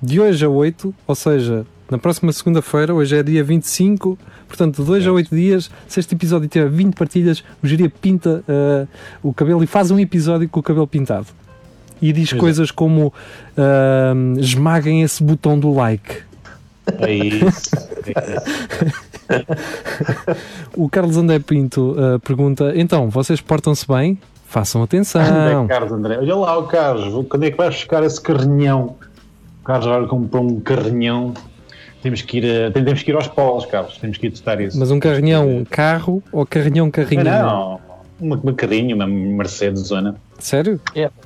de hoje a 8, ou seja, na próxima segunda-feira, hoje é dia 25, portanto, de 2 a 8 dias, se este episódio tiver 20 partilhas, o Jiria pinta ah, o cabelo e faz um episódio com o cabelo pintado. E diz Pois é. coisas como ah, esmaguem esse botão do like. É isso. É isso. O Carlos André Pinto ah, pergunta: então, vocês portam-se bem? Façam atenção. Onde é Carlos André? Olha lá o Carlos, quando é que vais buscar esse carrinhão? O Carlos agora comprou um carrinhão. Temos que ir, a- temos que ir aos polos, Carlos. Temos que ir testar isso. Mas um carrinhão carro ou carrinhão carrinho? Não, uma, uma carrinho, uma Mercedes zona. Sério?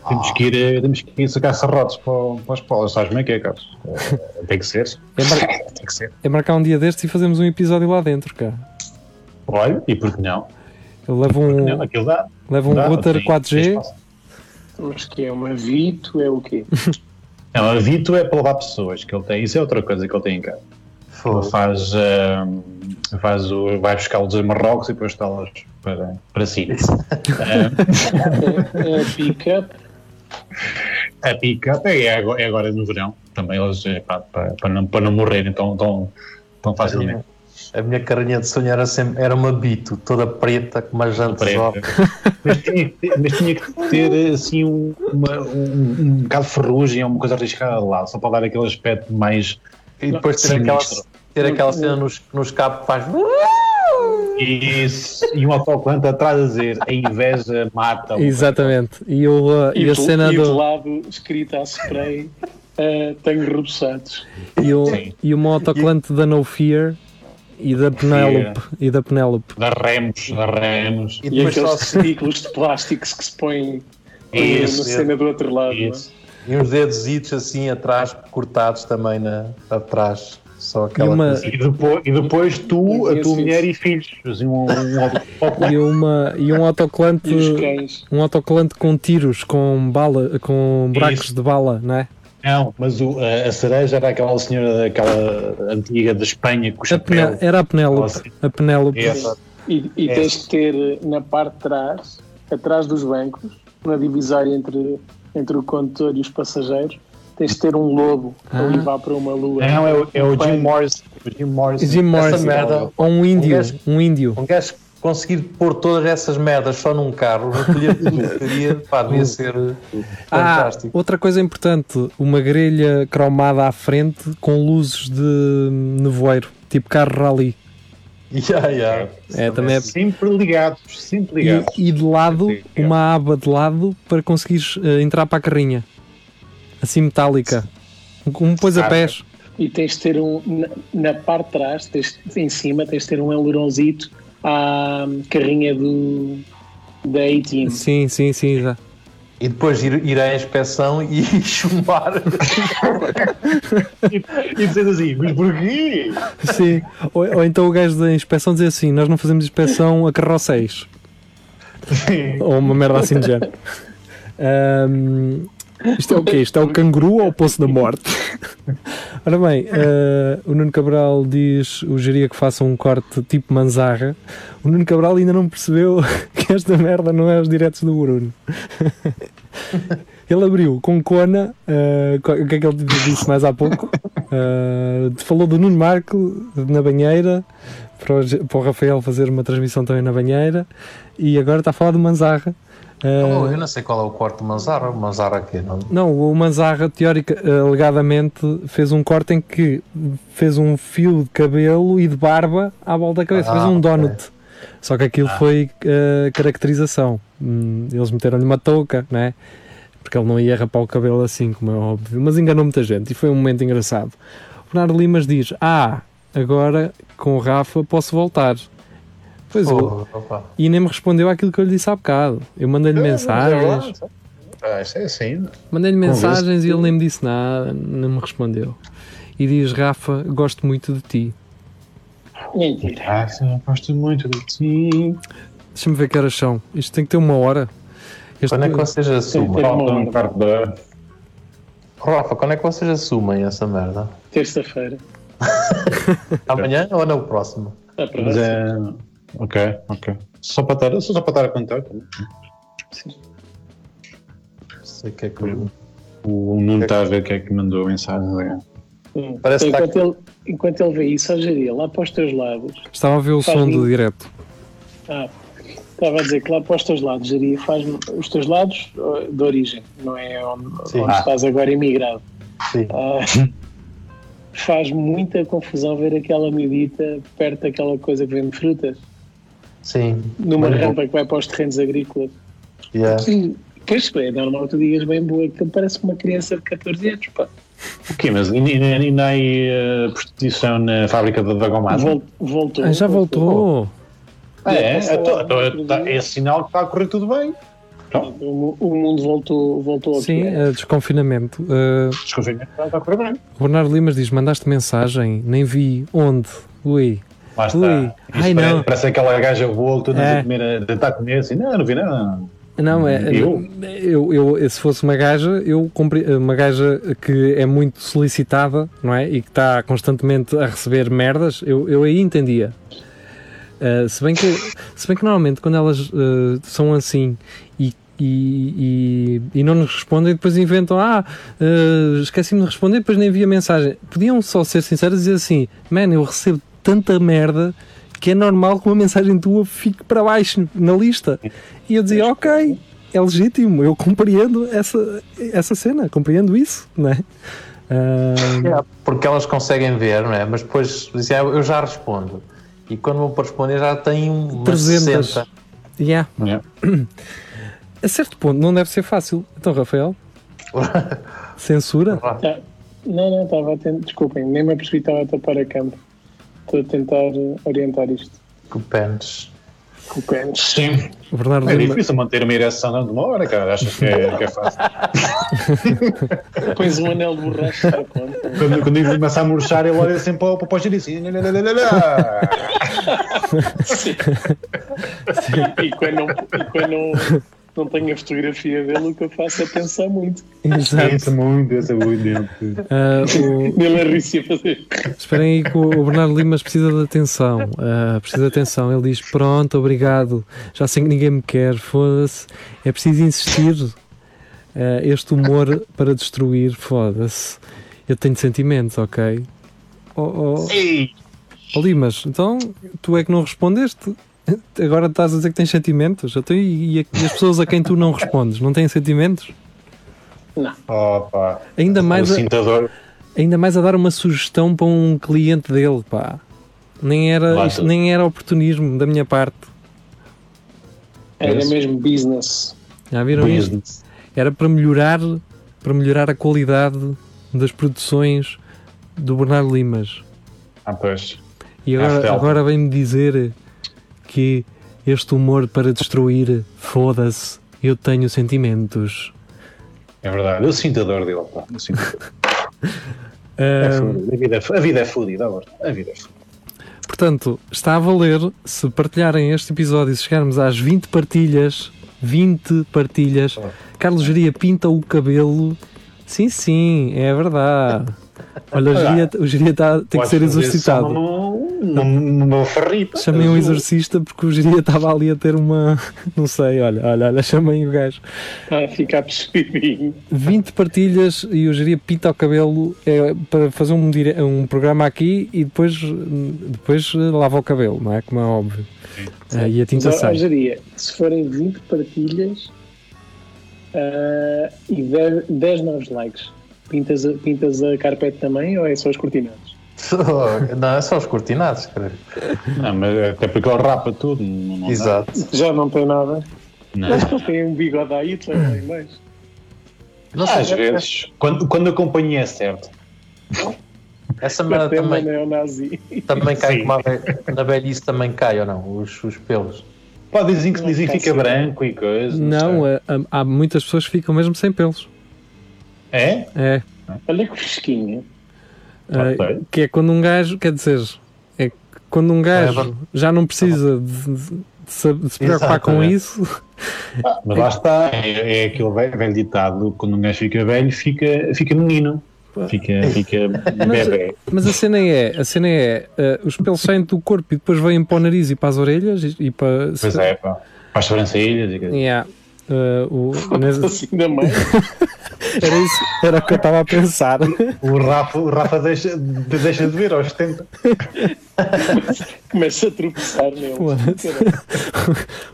Temos que ir, eh, temos que ir sacar serrotes para, para os polos. Sabes como é que é, Carlos? Eh, Tem que ser. É, mar- Tem que ser. é marcar um dia destes e fazemos um episódio lá dentro, cara. Olha, e por que não? Eu levo Não, um, aquilo dá. levo um dá, router tem- 4G. tem espaço. Mas que é uma Vito, é o quê? Não, a Vito é para levar pessoas que ele tem. Isso é outra coisa que ele tem em casa. Ele faz, ahm, faz o, vai buscá-los a Marrocos e depois está-los para, para si. Ahm, É, é a pick-up. a pick-up é agora, é agora no verão. Também eles, é, pá, para, para, não, para não morrerem tão, tão, tão facilmente. A minha carinha de sonhar era sempre era uma bito, toda preta, com uma janta. Mas tinha, que ter, mas tinha que ter assim um, uma, um, um bocado de ferrugem ou uma coisa arriscada lado, só para dar aquele aspecto mais. E depois ter aquela, ter aquela cena nos, nos capos que faz. Isso, e um autocolante atrás a dizer a inveja mata. Exatamente. E, o, uh, e, a do- cena e do do. lado, escrita a spray, eh, tenho reboçados. E, o, e uma autocolante da No Fear e da Penélope. E da Penélope. Da remos, da remos. E E depois aqueles só testículos de plásticos que se põem Isso, na cena do outro lado. é? Isso. e uns dedos assim atrás, cortados também na, atrás. Só aquela E uma-. E depois, e depois tu, a tua mulher isso. e filhos. Assim, um, um. E, uma, e um autocolante. E os cães. Um autocolante com tiros, com bala, com buracos Isso. de bala, não é? Não, mas o, a, a cereja era aquela senhora, aquela antiga da Espanha com o A chapéu. era a Penélope. Nossa. A Penélope. Essa. E, e É. tens que ter na parte de trás, atrás dos bancos, na divisória entre, entre o condutor e os passageiros, tens que ter um lobo a Ah. levar para uma lua. Não, é o, é o Jim Pano. Morrison. O Jim Morrison. Jim Morrison. merda- Ou um índio. gajo- Um índio. Um gajo conseguir pôr todas essas merdas só num carro, recolher tudo que queria, pá, devia ser Ah, fantástico. outra coisa importante, uma grelha cromada à frente com luzes de nevoeiro. tipo carro rally. Yeah, yeah. É, também é. Sempre ligados, sempre E, ligados. e de lado, uma aba de lado para conseguires eh, entrar para a carrinha. Assim metálica. Um pôs a pés. E tens de ter um. Na, na parte de trás, tens, em cima, tens de ter um aileronzito à carrinha do, da A-Team. Sim, sim, sim. Já. E depois ir, ir à inspeção e chumbar. E dizer assim, mas porquê? Sim. Ou, ou então o gajo da inspeção dizer assim: Nós não fazemos inspeção a carroceis. Ou uma merda assim de género. Ahm, isto é o quê? Isto é o canguru ou o poço da morte? Ora bem, ah, o Nuno Cabral diz o geria que faça um corte tipo manzarra. O Nuno Cabral ainda não percebeu que esta merda não é os diretos do Bruno. Ele abriu com Cona, ah, co- o que é que ele disse mais há pouco? Ah, falou do Nuno Marco na banheira, para o, para o Rafael fazer uma transmissão também na banheira, e agora está a falar do Manzarra. Ah, Oh, eu não sei qual é o corte do Manzara. O Manzara aqui, não? não, o Manzarra, teórica, alegadamente, fez um corte em que fez um fio de cabelo e de barba à volta da cabeça, Ah, fez um ok. donut. Só que aquilo foi ah, caracterização. Hum, eles meteram-lhe uma touca, né? Porque ele não ia rapar o cabelo assim, como é óbvio. Mas enganou muita gente e foi um momento engraçado. O Bernardo Limas diz: Ah, agora com o Rafa posso voltar. Pois eu, Oh, opa. e nem me respondeu àquilo que eu lhe disse há bocado. Eu mandei-lhe mensagens. Ah, isso é assim. Mandei-lhe Convence-te. mensagens e ele nem me disse nada, não me respondeu. E diz: Rafa, gosto muito de ti. Mentira. Ah, sim, gosto muito de ti. Deixa-me ver que horas são. Isto tem que ter uma hora. Este- Quando é que vocês assumem? Um. Rafa, quando é que vocês assumem essa merda? Terça-feira. Amanhã ou no próximo? A Mas próxima. Ok, ok. Só para estar, só para estar a contar. Não sei o que é que. O, o Nuno está a ver que é que mandou mensagem. Hum. Parece que enquanto, ele, enquanto ele vê isso, ó Jaria, lá para os teus lados. Estava a ver o som do direto. Ah, estava a dizer que lá para os teus lados, Jaria, faz os teus lados ó, de origem, não é onde, Sim. onde Ah. estás agora imigrado. Sim. Ah, faz muita confusão ver aquela medita perto daquela coisa que vende frutas, Sim. numa rampa que vai para os terrenos agrícolas. Yeah. E, pois é normal que tu digas bem boa, que parece uma criança de 14 anos, pá. O quê? Mas ainda, há aí uh, prostituição na fábrica da, da Gomasa? Vol- voltou. Ah, já voltou. Ah, é? Passou Então, lá então, no outro tá- é sinal que está a correr tudo bem. O, mu- o mundo voltou, voltou ao Sim, eh, desconfinamento. Eh, Desconfinamento está a correr bem. o Bernardo Limas diz: Mandaste mensagem, nem vi. Onde? Ui. Lá está. Ui. Ai, parece, não. parece aquela gaja boa que tu É. a comer, a tentar comer assim. Não, não vi nada. Não, é. Eu? Eu, eu, se fosse uma gaja, eu compre, uma gaja que é muito solicitada, não é? E que está constantemente a receber merdas, eu, eu aí entendia. Uh, se, bem que, se bem que normalmente quando elas uh, são assim e, e, e, e não nos respondem, depois inventam: Ah, uh, esqueci-me de responder, depois nem vi a mensagem. Podiam só ser sinceras e dizer assim: Man, eu recebo tanta merda que é normal que uma mensagem tua fique para baixo na lista. E eu dizia: Ok, é legítimo, eu compreendo essa, essa cena, compreendo isso, não é? Uh, Yeah, porque elas conseguem ver, não é? Mas depois dizem, "Ah, eu já respondo. E quando vão para responder já têm umas 300. 60. yeah. Yeah. A certo ponto não deve ser fácil. Então, Rafael, censura? Tá. Não, não, estava a tentar. Desculpem, nem me apercebi que estava a tapar a câmera. Estou a tentar orientar isto Que pens. com o pênis. Sim. Bernardo É Lima, difícil manter uma ereção de uma hora, cara. Achas que é, que é fácil? Pões um anel de borracha conta. Quando, quando ele começa a murchar, ele olha sempre para, para o giro assim. "Lá, lá, lá, lá, lá." E quando, não, e quando não, tenho a fotografia dele, o que eu faço é pensar muito. exato. Pensa muito, pensa muito. Ah, o- Nele a rir-se a fazer. Esperem aí que o Bernardo Limas precisa de atenção. ah, precisa de atenção. Ele diz: Pronto, obrigado. Já sei que ninguém me quer. Foda-se. É preciso insistir. Ah, este humor para destruir. Foda-se. Eu tenho sentimentos, ok? Oh, oh, Ei! oh, Limas, então tu é que não respondeste? Agora estás a dizer que tens sentimentos? Então, e, e as pessoas a quem tu não respondes não têm sentimentos? Opa. Ainda mais, a, ainda mais a dar uma sugestão para um cliente dele, pá. Nem era, isto nem era oportunismo da minha parte. Era mesmo business. Já viram isto? Era para melhorar, para melhorar a qualidade das produções do Bernardo Limas. Ah, pois. E agora, agora vem-me dizer que este humor para destruir, foda-se, eu tenho sentimentos. É verdade. Eu sinto a dor dele, pá. Eu sinto a. É vida é, a vida é fodida, agora. A vida é fodida. portanto, está a valer se partilharem este episódio e se chegarmos às 20 partilhas. 20 partilhas. Carlos Geria pinta o cabelo. Sim, sim, é verdade. Olha, o Geria, Geria tá, tem que ser num- Numa farripa. Chamei um exorcista porque o Geria estava ali a ter uma. Não sei, olha, olha, olha, chamei o gajo. Ah, ficar percebidinho. 20 partilhas e o Geria pinta o cabelo é, para fazer um, dire- um programa aqui e depois, depois lava o cabelo, não é? Como é óbvio. Ah, e a Mas, tinta ó, sai. Jeria, se forem 20 partilhas ah, e 10, 10 novos likes, pintas a, pintas a carpete também ou é só os cortinados? Não, é só os cortinados, cara. Não, mas até porque ele rapa tudo. Não, não dá. Exato. Já não tem nada. Não. Mas ele tem um bigode aí, tu tem mais. Não sei, Às vezes, quando, quando a companhia é certa. essa merda também, também cai Sim. como a na velhice também cai ou não? Os, os pelos. Pá, dizem que, dizem Não fica branco e coisa. Não, sei. é, há- há muitas pessoas que ficam mesmo sem pelos. É? É. Olha que fresquinho. Ah, Ok. que é quando um gajo, quer dizer, é que quando um gajo É, já não precisa de, de- de se, de se preocupar com isso, Mas lá está. É, é aquele velho, velho ditado: quando um gajo fica velho, fica, fica menino. Fica, fica bebê. Mas a cena é, a cena é, eh, os pelos saem do corpo e depois vêm para o nariz e para as orelhas e, e para... Pois é, pá. Para as sobrancelhas e. Yeah. Eh, o, nas- Assim da mãe. era isso, era o que eu estava a pensar. O Rafa, o Rafa deixa, de- deixa de ver aos 70. Começa a tropeçar nele. Foda-se.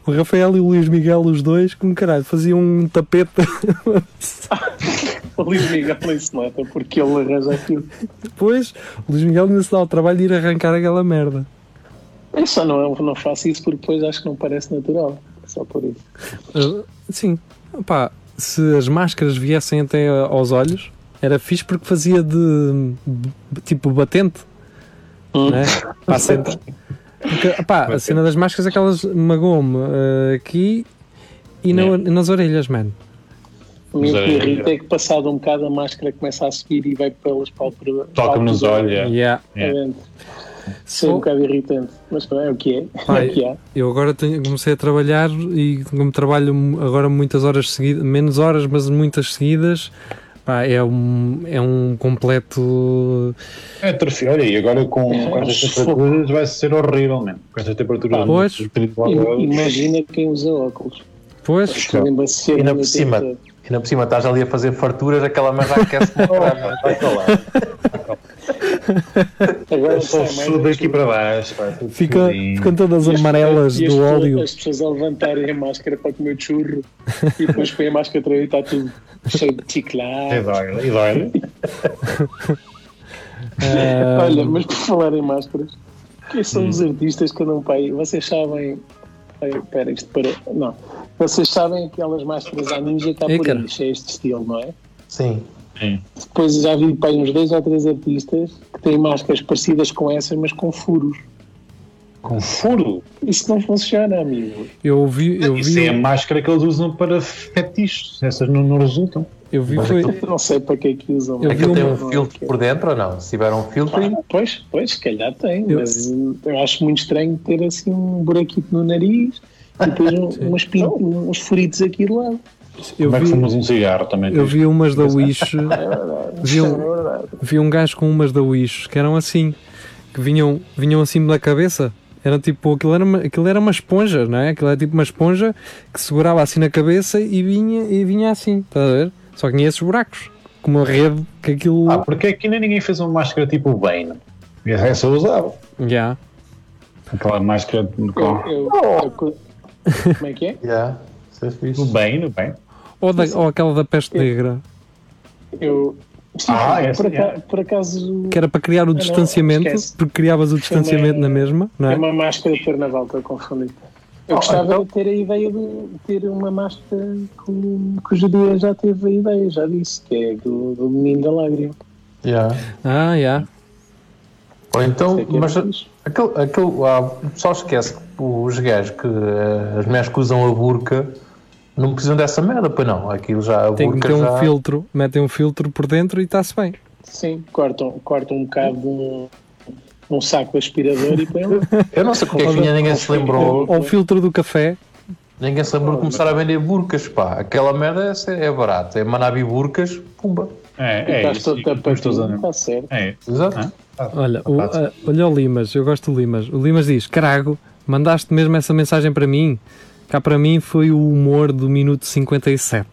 o Rafael e o Luís Miguel, os dois, como caralho, faziam um tapete. O Luís Miguel nem se nota porque ele arranja aquilo. Depois, o Luís Miguel ainda se dá o trabalho de ir arrancar aquela merda. Eu só não, não faço isso porque depois acho que não parece natural. Só por isso. Sim, pá, se as máscaras viessem até aos olhos, era fixe porque fazia de tipo batente, Hum. né? A cena. Porque, pá, a cena das máscaras é que elas magoam-me uh, aqui e na- nas orelhas, mano. O que me é- irrita é que passado um bocado a máscara começa a subir e vai pelas pálpebras. Toca-me nos olhos. é. Yeah. É. É um bocado irritante. Mas é o que é. Pai, é o que há. Eu agora tenho- comecei a trabalhar e como trabalho agora muitas horas seguidas, menos horas, mas muitas seguidas, pá, é um, é um completo. É atrofia. Olha, e agora com, com estas temperaturas vai ser horrível, mesmo. Com estas temperaturas. Ah, pois. de 30 graus. I- Imagina quem usa óculos. Pois, E ainda no por cima. E ainda por cima estás ali a fazer farturas, aquela merda aquece uma caralho. Vai para lá. Agora Só um aqui para baixo. fica, ficam todas E as amarelas e do óleo. As pessoas a levantarem a máscara para comer churro e depois põem a máscara e está tudo cheio de E chiclete. dói, e dói. Olha, mas por falar em máscaras, quem são os artistas que andam para aí? Vocês sabem. Espera, isto para. Não. Vocês sabem aquelas máscaras à ninja que há por aí, cheias de estilo, não é? Sim. Sim. Depois já vi para uns dois ou três artistas que têm máscaras parecidas com essas, mas com furos. Com furo. Isso não funciona, amigo. eu vi, eu Isso é a vi, máscara que eles usam para fetiches. Essas não, não resultam. eu vi Mas foi, aquilo- Não sei para que é que usam. Eu vi Aquilo tem um filtro por dentro ou não? Se tiver um filtro, Ah, pois, pois, se calhar tem, Eu- mas eu acho muito estranho ter assim um buraquito no nariz e depois um, umas pin- uns furitos aqui de lado. Eu Como é que vi, fumas um cigarro também? eu vi umas da Wish, É verdade. Vi um- É vi um gajo com umas da Wish que eram assim, que vinham, vinham assim da cabeça. Era tipo, aquilo era, uma, aquilo era uma esponja, não é? Aquilo era tipo uma esponja que segurava assim na cabeça e vinha, e vinha assim, estás a ver? Só que tinha esses buracos, com uma rede que aquilo. Ah, porque é que ainda ninguém fez uma máscara tipo o Bane? Essa eu usava. Já. Aquela máscara Eu- com eu- eu co- como é que é? já. É fixe. o Bane, o Bane. Ou, da- ou aquela da peste Eu- negra. Eu, Sim, Ah, essa, por, aca- é. por acaso Que era para criar o distanciamento, esquece. porque criavas o distanciamento na mesma, não é é? uma máscara de carnaval, estou a confundir. Eu Oh, gostava então- de ter a ideia de ter uma máscara que, que o Judia já teve a ideia, já disse, que é do, do menino da lágrima. Yeah. Ah, já. Ou então, era mas aquele, aquele, ah, o pessoal esquece que os gajos que eh, as mulheres que usam a burca não precisam dessa merda, pois não. Aquilo já a Tem que meter um já. filtro, metem um filtro por dentro e está-se bem. Sim, cortam, cortam um bocado de um, um saco de aspirador e põem. Eu não sei porque é que ninguém, ninguém se lembrou. Ou o filtro do café. Ninguém se lembrou de começar a vender burcas, pá. Aquela merda é, é barata. É manabi burcas, pumba. É, é Estás isso. a- está certo. É, Exato. ah, Olha, o, Rapaz. ah, olha o Limas, eu gosto do Limas. O Limas diz: Carago, mandaste mesmo essa mensagem para mim? Cá para mim foi o humor do minuto 57.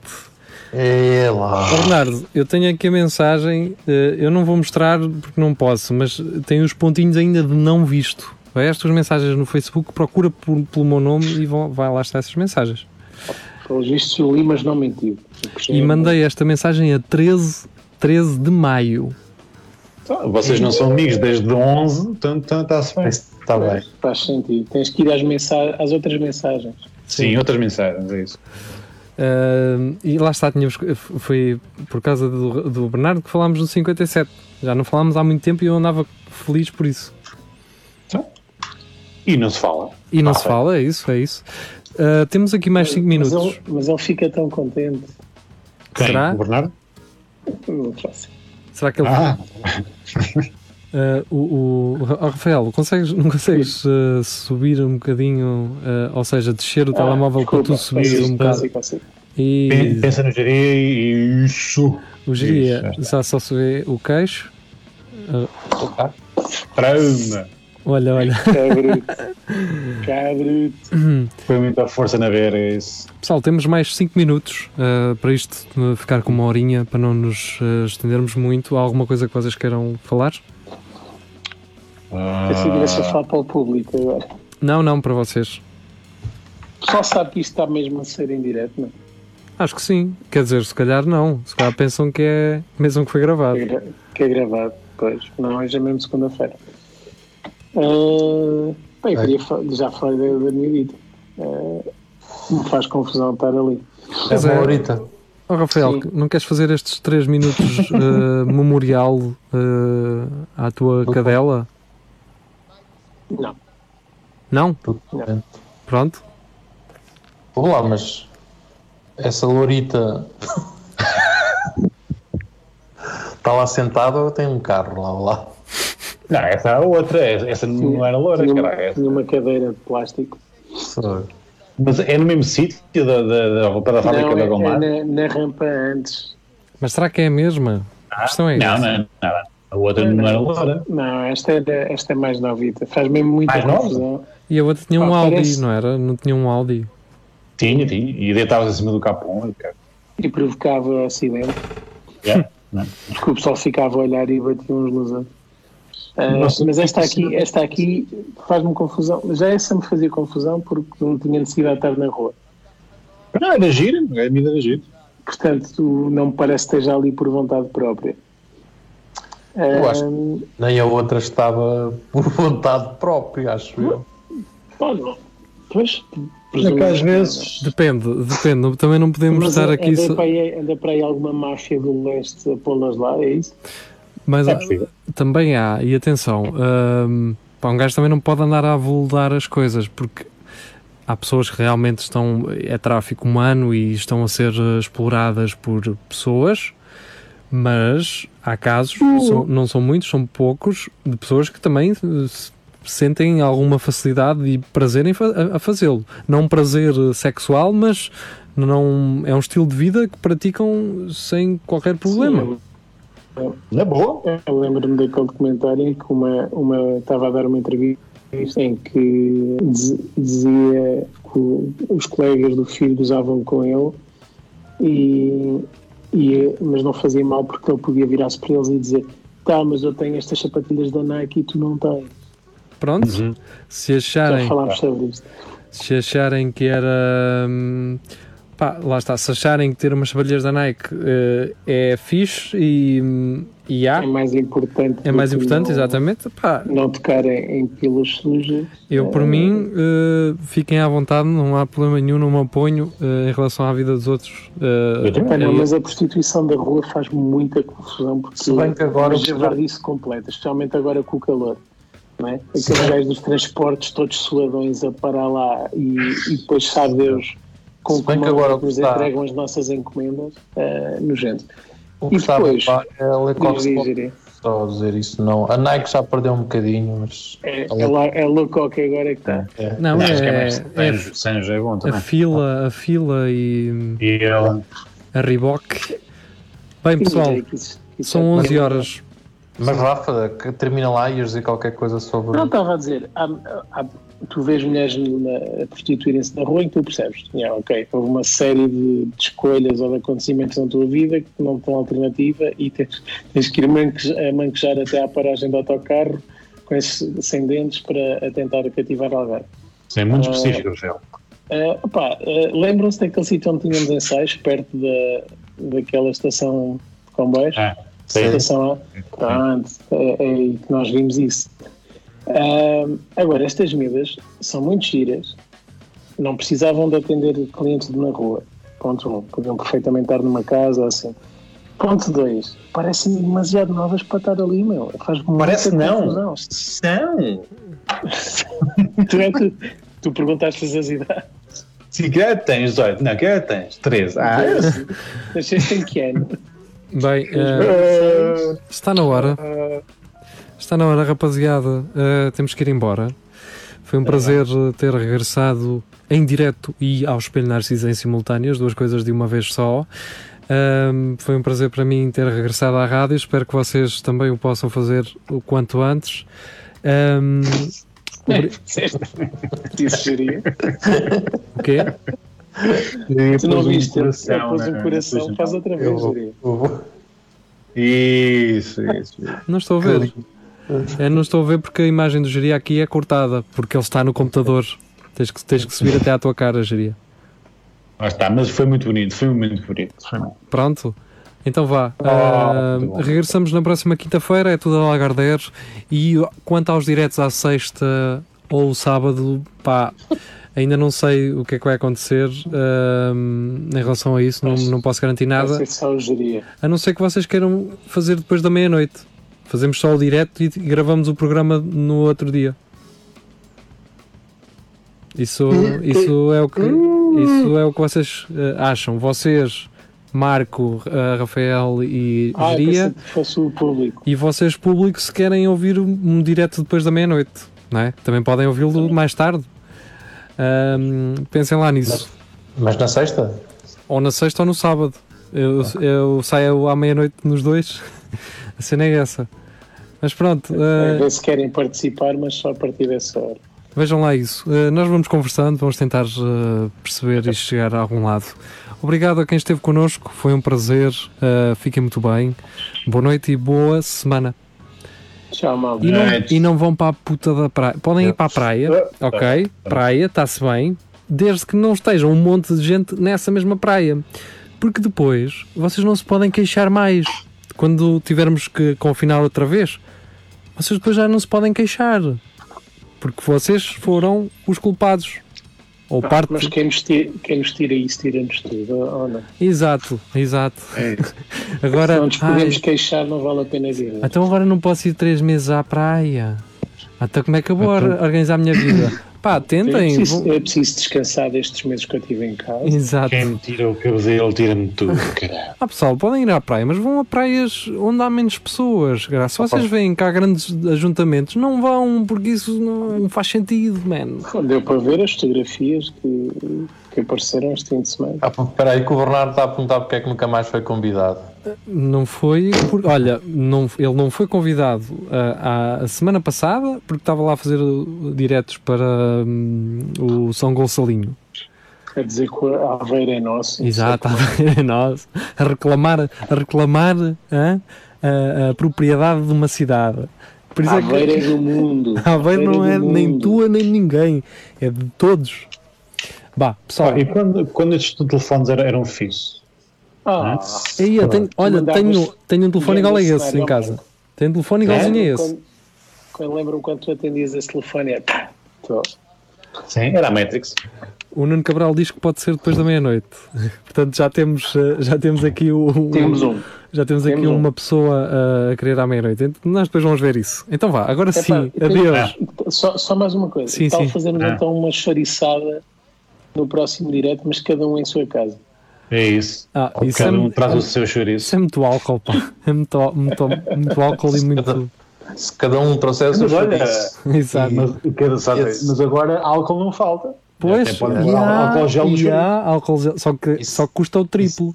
É lá. Bernardo, eu tenho aqui a mensagem, eh, eu não vou mostrar porque não posso, mas tem os pontinhos ainda de não visto. Vai às tuas mensagens no Facebook, procura por- pelo meu nome e vão- vai lá estar essas mensagens. Pelos vistos, o Limas não mentiu. E mandei esta mensagem a 13, 13 de maio. Tá, Vocês não são amigos desde 11, portanto portanto está-se bem. Está bem. Faz sentido. Tens que ir às, mensa- às outras mensagens. Sim, outras mensagens, é isso. Ah, e lá está, tínhamos, foi por causa do, do Bernardo que falámos no 57. Já não falámos há muito tempo e eu andava feliz por isso. E não se fala. E não Ah, se fala, é isso, é isso. Ah, temos aqui mais 5 Mas minutos. ele, mas ele fica tão contente. Quem? Será? O Bernardo? Será que ele. Ah, Ah, o, o- oh, Rafael, consegues, não consegues ah, subir um bocadinho, ah, ou seja, descer o telemóvel para tu subires um bocado? Consigo, consigo. E pen- pensa no geria e isso. o geria Isso, já só se vê o queixo. Trauma. Olha, olha. Cabruto. Cabruto. Foi muita força na ver é isso. Pessoal, temos mais 5 minutos ah, para isto ah, ficar com uma horinha, para não nos ah, estendermos muito. Há alguma coisa que vocês queiram falar? Pensei que tivesse a falar para o público agora. Não, não, para vocês. O pessoal sabe que isto está mesmo a ser em direto, não? Acho que sim. Quer dizer, se calhar não. Se calhar pensam que é mesmo que foi gravado. Que é, gra- que é gravado, pois. Não, hoje é mesmo segunda-feira. Ah, bem, eu queria já falei da, da minha vida. Ah, me faz confusão estar ali. É uma é. horita. Oh, Rafael, Sim. não queres fazer estes 3 minutos ah, memorial ah, à tua cadela? Não. Não? Pronto. Vamos lá, mas essa lourita está lá sentada ou tem um carro lá? lá? Não, essa é a outra. Essa não era loura, tinha, cara. uma, Essa. tinha uma cadeira de plástico. Só- Mas é no mesmo sítio da, da, da roupa da fábrica não, da é, Gomar? é na, na rampa antes. Mas será que é a mesma? A questão é Não, essa. não, não. A outra não era loura. Não, esta é, esta é mais novita. Faz mesmo muita Mais nova? confusão. E a outra tinha um Ah, Audi, parece- não era? Não tinha um Audi. Tinha, tinha. E deitavas em cima do capão. cara. E provocava acidente. Yeah. Não. Porque o pessoal ficava a olhar e batia uns nos outros. Nossa, mas esta aqui, esta aqui faz-me confusão. Já essa me fazia confusão porque não tinha necessidade de estar na rua. Não, era gira. A medida era gira. Portanto, não me parece que esteja ali por vontade própria. Eu acho. Nem a outra estava por vontade própria, acho eu. olha, pois, é que às vezes. Depende, depende. Também não podemos Mas estar aqui. anda, só- para aí, anda para aí alguma máfia do leste a pô-las lá, é isso? Mas É ah, também há, e atenção, hum, pá, um gajo também não pode andar a avulgar as coisas, porque há pessoas que realmente estão, é tráfico humano e estão a ser eh, exploradas por pessoas, mas há casos, são- não são muitos, são poucos, de pessoas que também eh, se- sentem alguma facilidade e prazer em fa- a, fazê-lo. Não prazer eh, sexual, mas não é um estilo de vida que praticam sem qualquer problema. Na boa. Eu lembro-me daquele documentário em que uma, uma estava a dar uma entrevista em que diz- dizia que os colegas do filho usavam com ele, e, e- mas não fazia mal porque ele podia virar-se para eles e dizer tá, mas eu tenho estas sapatilhas da Nike e tu não tens. Pronto, se Já acharem falámos sobre isto. se acharem que era hum, pá, lá está, se acharem que ter umas sapatilhas da Nike eh, é fixe e, e há, É mais importante. é mais importante, não- exatamente, pá, Não tocar em, pilas sujas. eu por Eh, mim, eh, fiquem à vontade, não há problema nenhum, não me oponho eh, em relação à vida dos outros. Eu também. Não, mas a prostituição da rua faz muita confusão porque Se bem que agora é o já- javardice completa, especialmente agora com o calor. Não é? Aqueles gajos dos transportes todos suadões a parar lá e, e depois sabe Deus com Se que bem que mão agora é nos está- entregam as nossas encomendas uh, nojento. O que E a depois? é a Lecoq só dizer isso. Não. A Nike já perdeu um bocadinho, mas. É, é, lá, é louco que agora é que está. É. não, Acho que é é, mais é Sanjo, Sanjo é bom a também. fila, a fila e E ele, a Reebok. Bem, pessoal, são 11 horas. Mas Rafa, que termina lá e ias dizer qualquer coisa sobre. Não, estava a dizer, há- há- tu vês mulheres na- a prostituírem-se na rua e tu percebes, yeah, ok, houve uma série de, de escolhas ou de acontecimentos na tua vida que não têm alternativa e tens, tens que ir manquejar até à paragem do autocarro com esses sem dentes para tentar cativar alguém. Isso é muito específico, Rogério. Uh, opá, uh, Lembram-se daquele sítio onde tínhamos ensaios, perto da, daquela estação de comboios? Ah, sei. Estação A? Pronto, é, é aí que nós vimos isso. Ahm, agora, estas miúdas são muito giras, não precisavam de atender clientes na rua. Ponto 1. Um, podiam perfeitamente estar numa casa ou assim. Ponto 2. Parecem demasiado novas para estar ali, meu. Faz Parece não. confusão. São. Tu, é tu, tu perguntaste as idades. Sim, que idade tens? 18. Não, que idade tens? 13. Ah. Nasceste em que ano? Bem, eh, está na hora. Está na hora, rapaziada. Eh, temos que ir embora. Foi um prazer eh, ter regressado em direto e ao Espelho Narciso em simultâneo, as duas coisas de uma vez só. Ahm, foi um prazer para mim ter regressado à rádio. Espero que vocês também o possam fazer o quanto antes. Obri- Disse geria. o quê? Tu não viste? Ele coração, pôs um né? coração, faz outra vez, Eu vou- eu vou- Isso, isso. Não estou a ver. Eu não estou a ver porque a imagem do Geria aqui é cortada, porque ele está no computador. Tens que, tens que subir até à tua cara, Geria. Lá está, mas foi muito bonito, foi muito bonito. Pronto. Então vá. Ah, Ah, muito bom. regressamos na próxima quinta-feira, é tudo a Lagardère. E quanto aos diretos à sexta ou sábado, pá, ainda não sei o que é que vai acontecer ah, em relação a isso, não, não posso garantir nada. A não ser que vocês queiram fazer depois da meia-noite. Fazemos só o direto e gravamos o programa no outro dia. Isso, isso, é, o que, isso é o que vocês eh, acham. Vocês, Marco, eh, Rafael e Ah, Geria, fosse o público. e vocês, público, se querem ouvir um- um direto depois da meia-noite. Não é? Também podem ouvi-lo mais tarde. Pensem lá nisso. Mas na sexta? Ou na sexta ou no sábado. Eu, eu saio à meia-noite nos dois. A cena é essa. Mas pronto, A eh, ver se querem participar, mas só a partir dessa hora. vejam lá isso. Eh, nós vamos conversando, vamos tentar eh, perceber e chegar a algum lado. Obrigado a quem esteve connosco, foi um prazer. eh, fiquem muito bem. Boa noite e boa semana. Tchau, malta. E não, e não vão para a puta da praia. Podem ir para a praia, ok? Praia, está-se bem. Desde que não estejam um monte de gente nessa mesma praia. Porque depois vocês não se podem queixar mais. Quando tivermos que confinar outra vez, vocês depois já não se podem queixar. Porque vocês foram os culpados. Ou Ah, parte. Mas quem nos, tira, quem nos tira isso, tira-nos tudo, ou não? Exato, exato. É isso. Se Agora. não nos ai, podemos queixar, não vale a pena vir. Então agora não posso ir três meses à praia. Até como é que eu vou Então- or- organizar a minha vida? Pá, É tentem. preciso, vão- é preciso descansar destes meses que eu estive em casa. Exato. Quem me tira o cabelo, tira-me tudo, caralho. Ah, pessoal, podem ir à praia, mas vão a praias onde há menos pessoas. cara. Se vocês veem que há grandes ajuntamentos, não vão, porque isso não faz sentido, man. Deu para ver as fotografias que, que apareceram este fim de semana. Ah, Espera aí que o Bernardo está a perguntar porque é que nunca mais foi convidado. Não foi. por- olha, não, ele não foi convidado à- a semana passada porque estava lá a fazer diretos para hum, o São Gonçalinho. A dizer que o Aveiro é nosso. Exato, a nós, a reclamar, a reclamar a, a propriedade de uma cidade. Por isso é que- é do mundo. Aveiro não é do nem mundo. tua nem de ninguém, é de todos. Bah, pessoal, Ah, e quando, quando estes telefones eram, eram fixos? Ah, aí eu tenho, olha, tenho, tenho um telefone igual a esse em casa. Tenho um telefone igualzinho a esse. quando, quando lembro-me quando tu atendias esse telefone, é pá. Sim. Era a Matrix. O Nuno Cabral diz que pode ser depois da meia-noite. Portanto, já temos, eh, já temos aqui o. Temos um. Já temos aqui Temos um. uma pessoa eh, a querer à meia-noite. Então, Nós depois vamos ver isso. Então vá, agora Epá, sim, eu adeus. tenho- Só, só mais uma coisa. Sim, Tal sim. fazermos Ah. então uma choriçada no próximo direto, mas cada um em sua casa. É isso. Ah, isso é, Cada um traz o seu chouriço. isso é muito álcool, pá. É muito, muito, muito álcool e muito. Se cada um trouxesse o seu chouriço. Exato. Mas, mas agora álcool não falta. Pois, Até pode e há, álcool gel no e há álcool gel, só que Isso- só custa o triplo.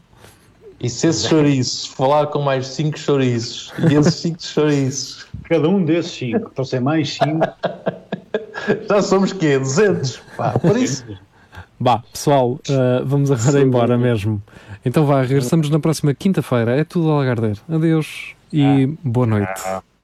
E se esse chouriço falar com mais 5 chouriços, e esses 5 chouriços, Cada um desses cinco. Trouxe mais cinco. já somos quê? 200? Pá, por isso. Bah, pessoal, eh, vamos agora embora mesmo. Então vá, regressamos na próxima quinta-feira. É tudo a Lagardeiro. Adeus e boa noite.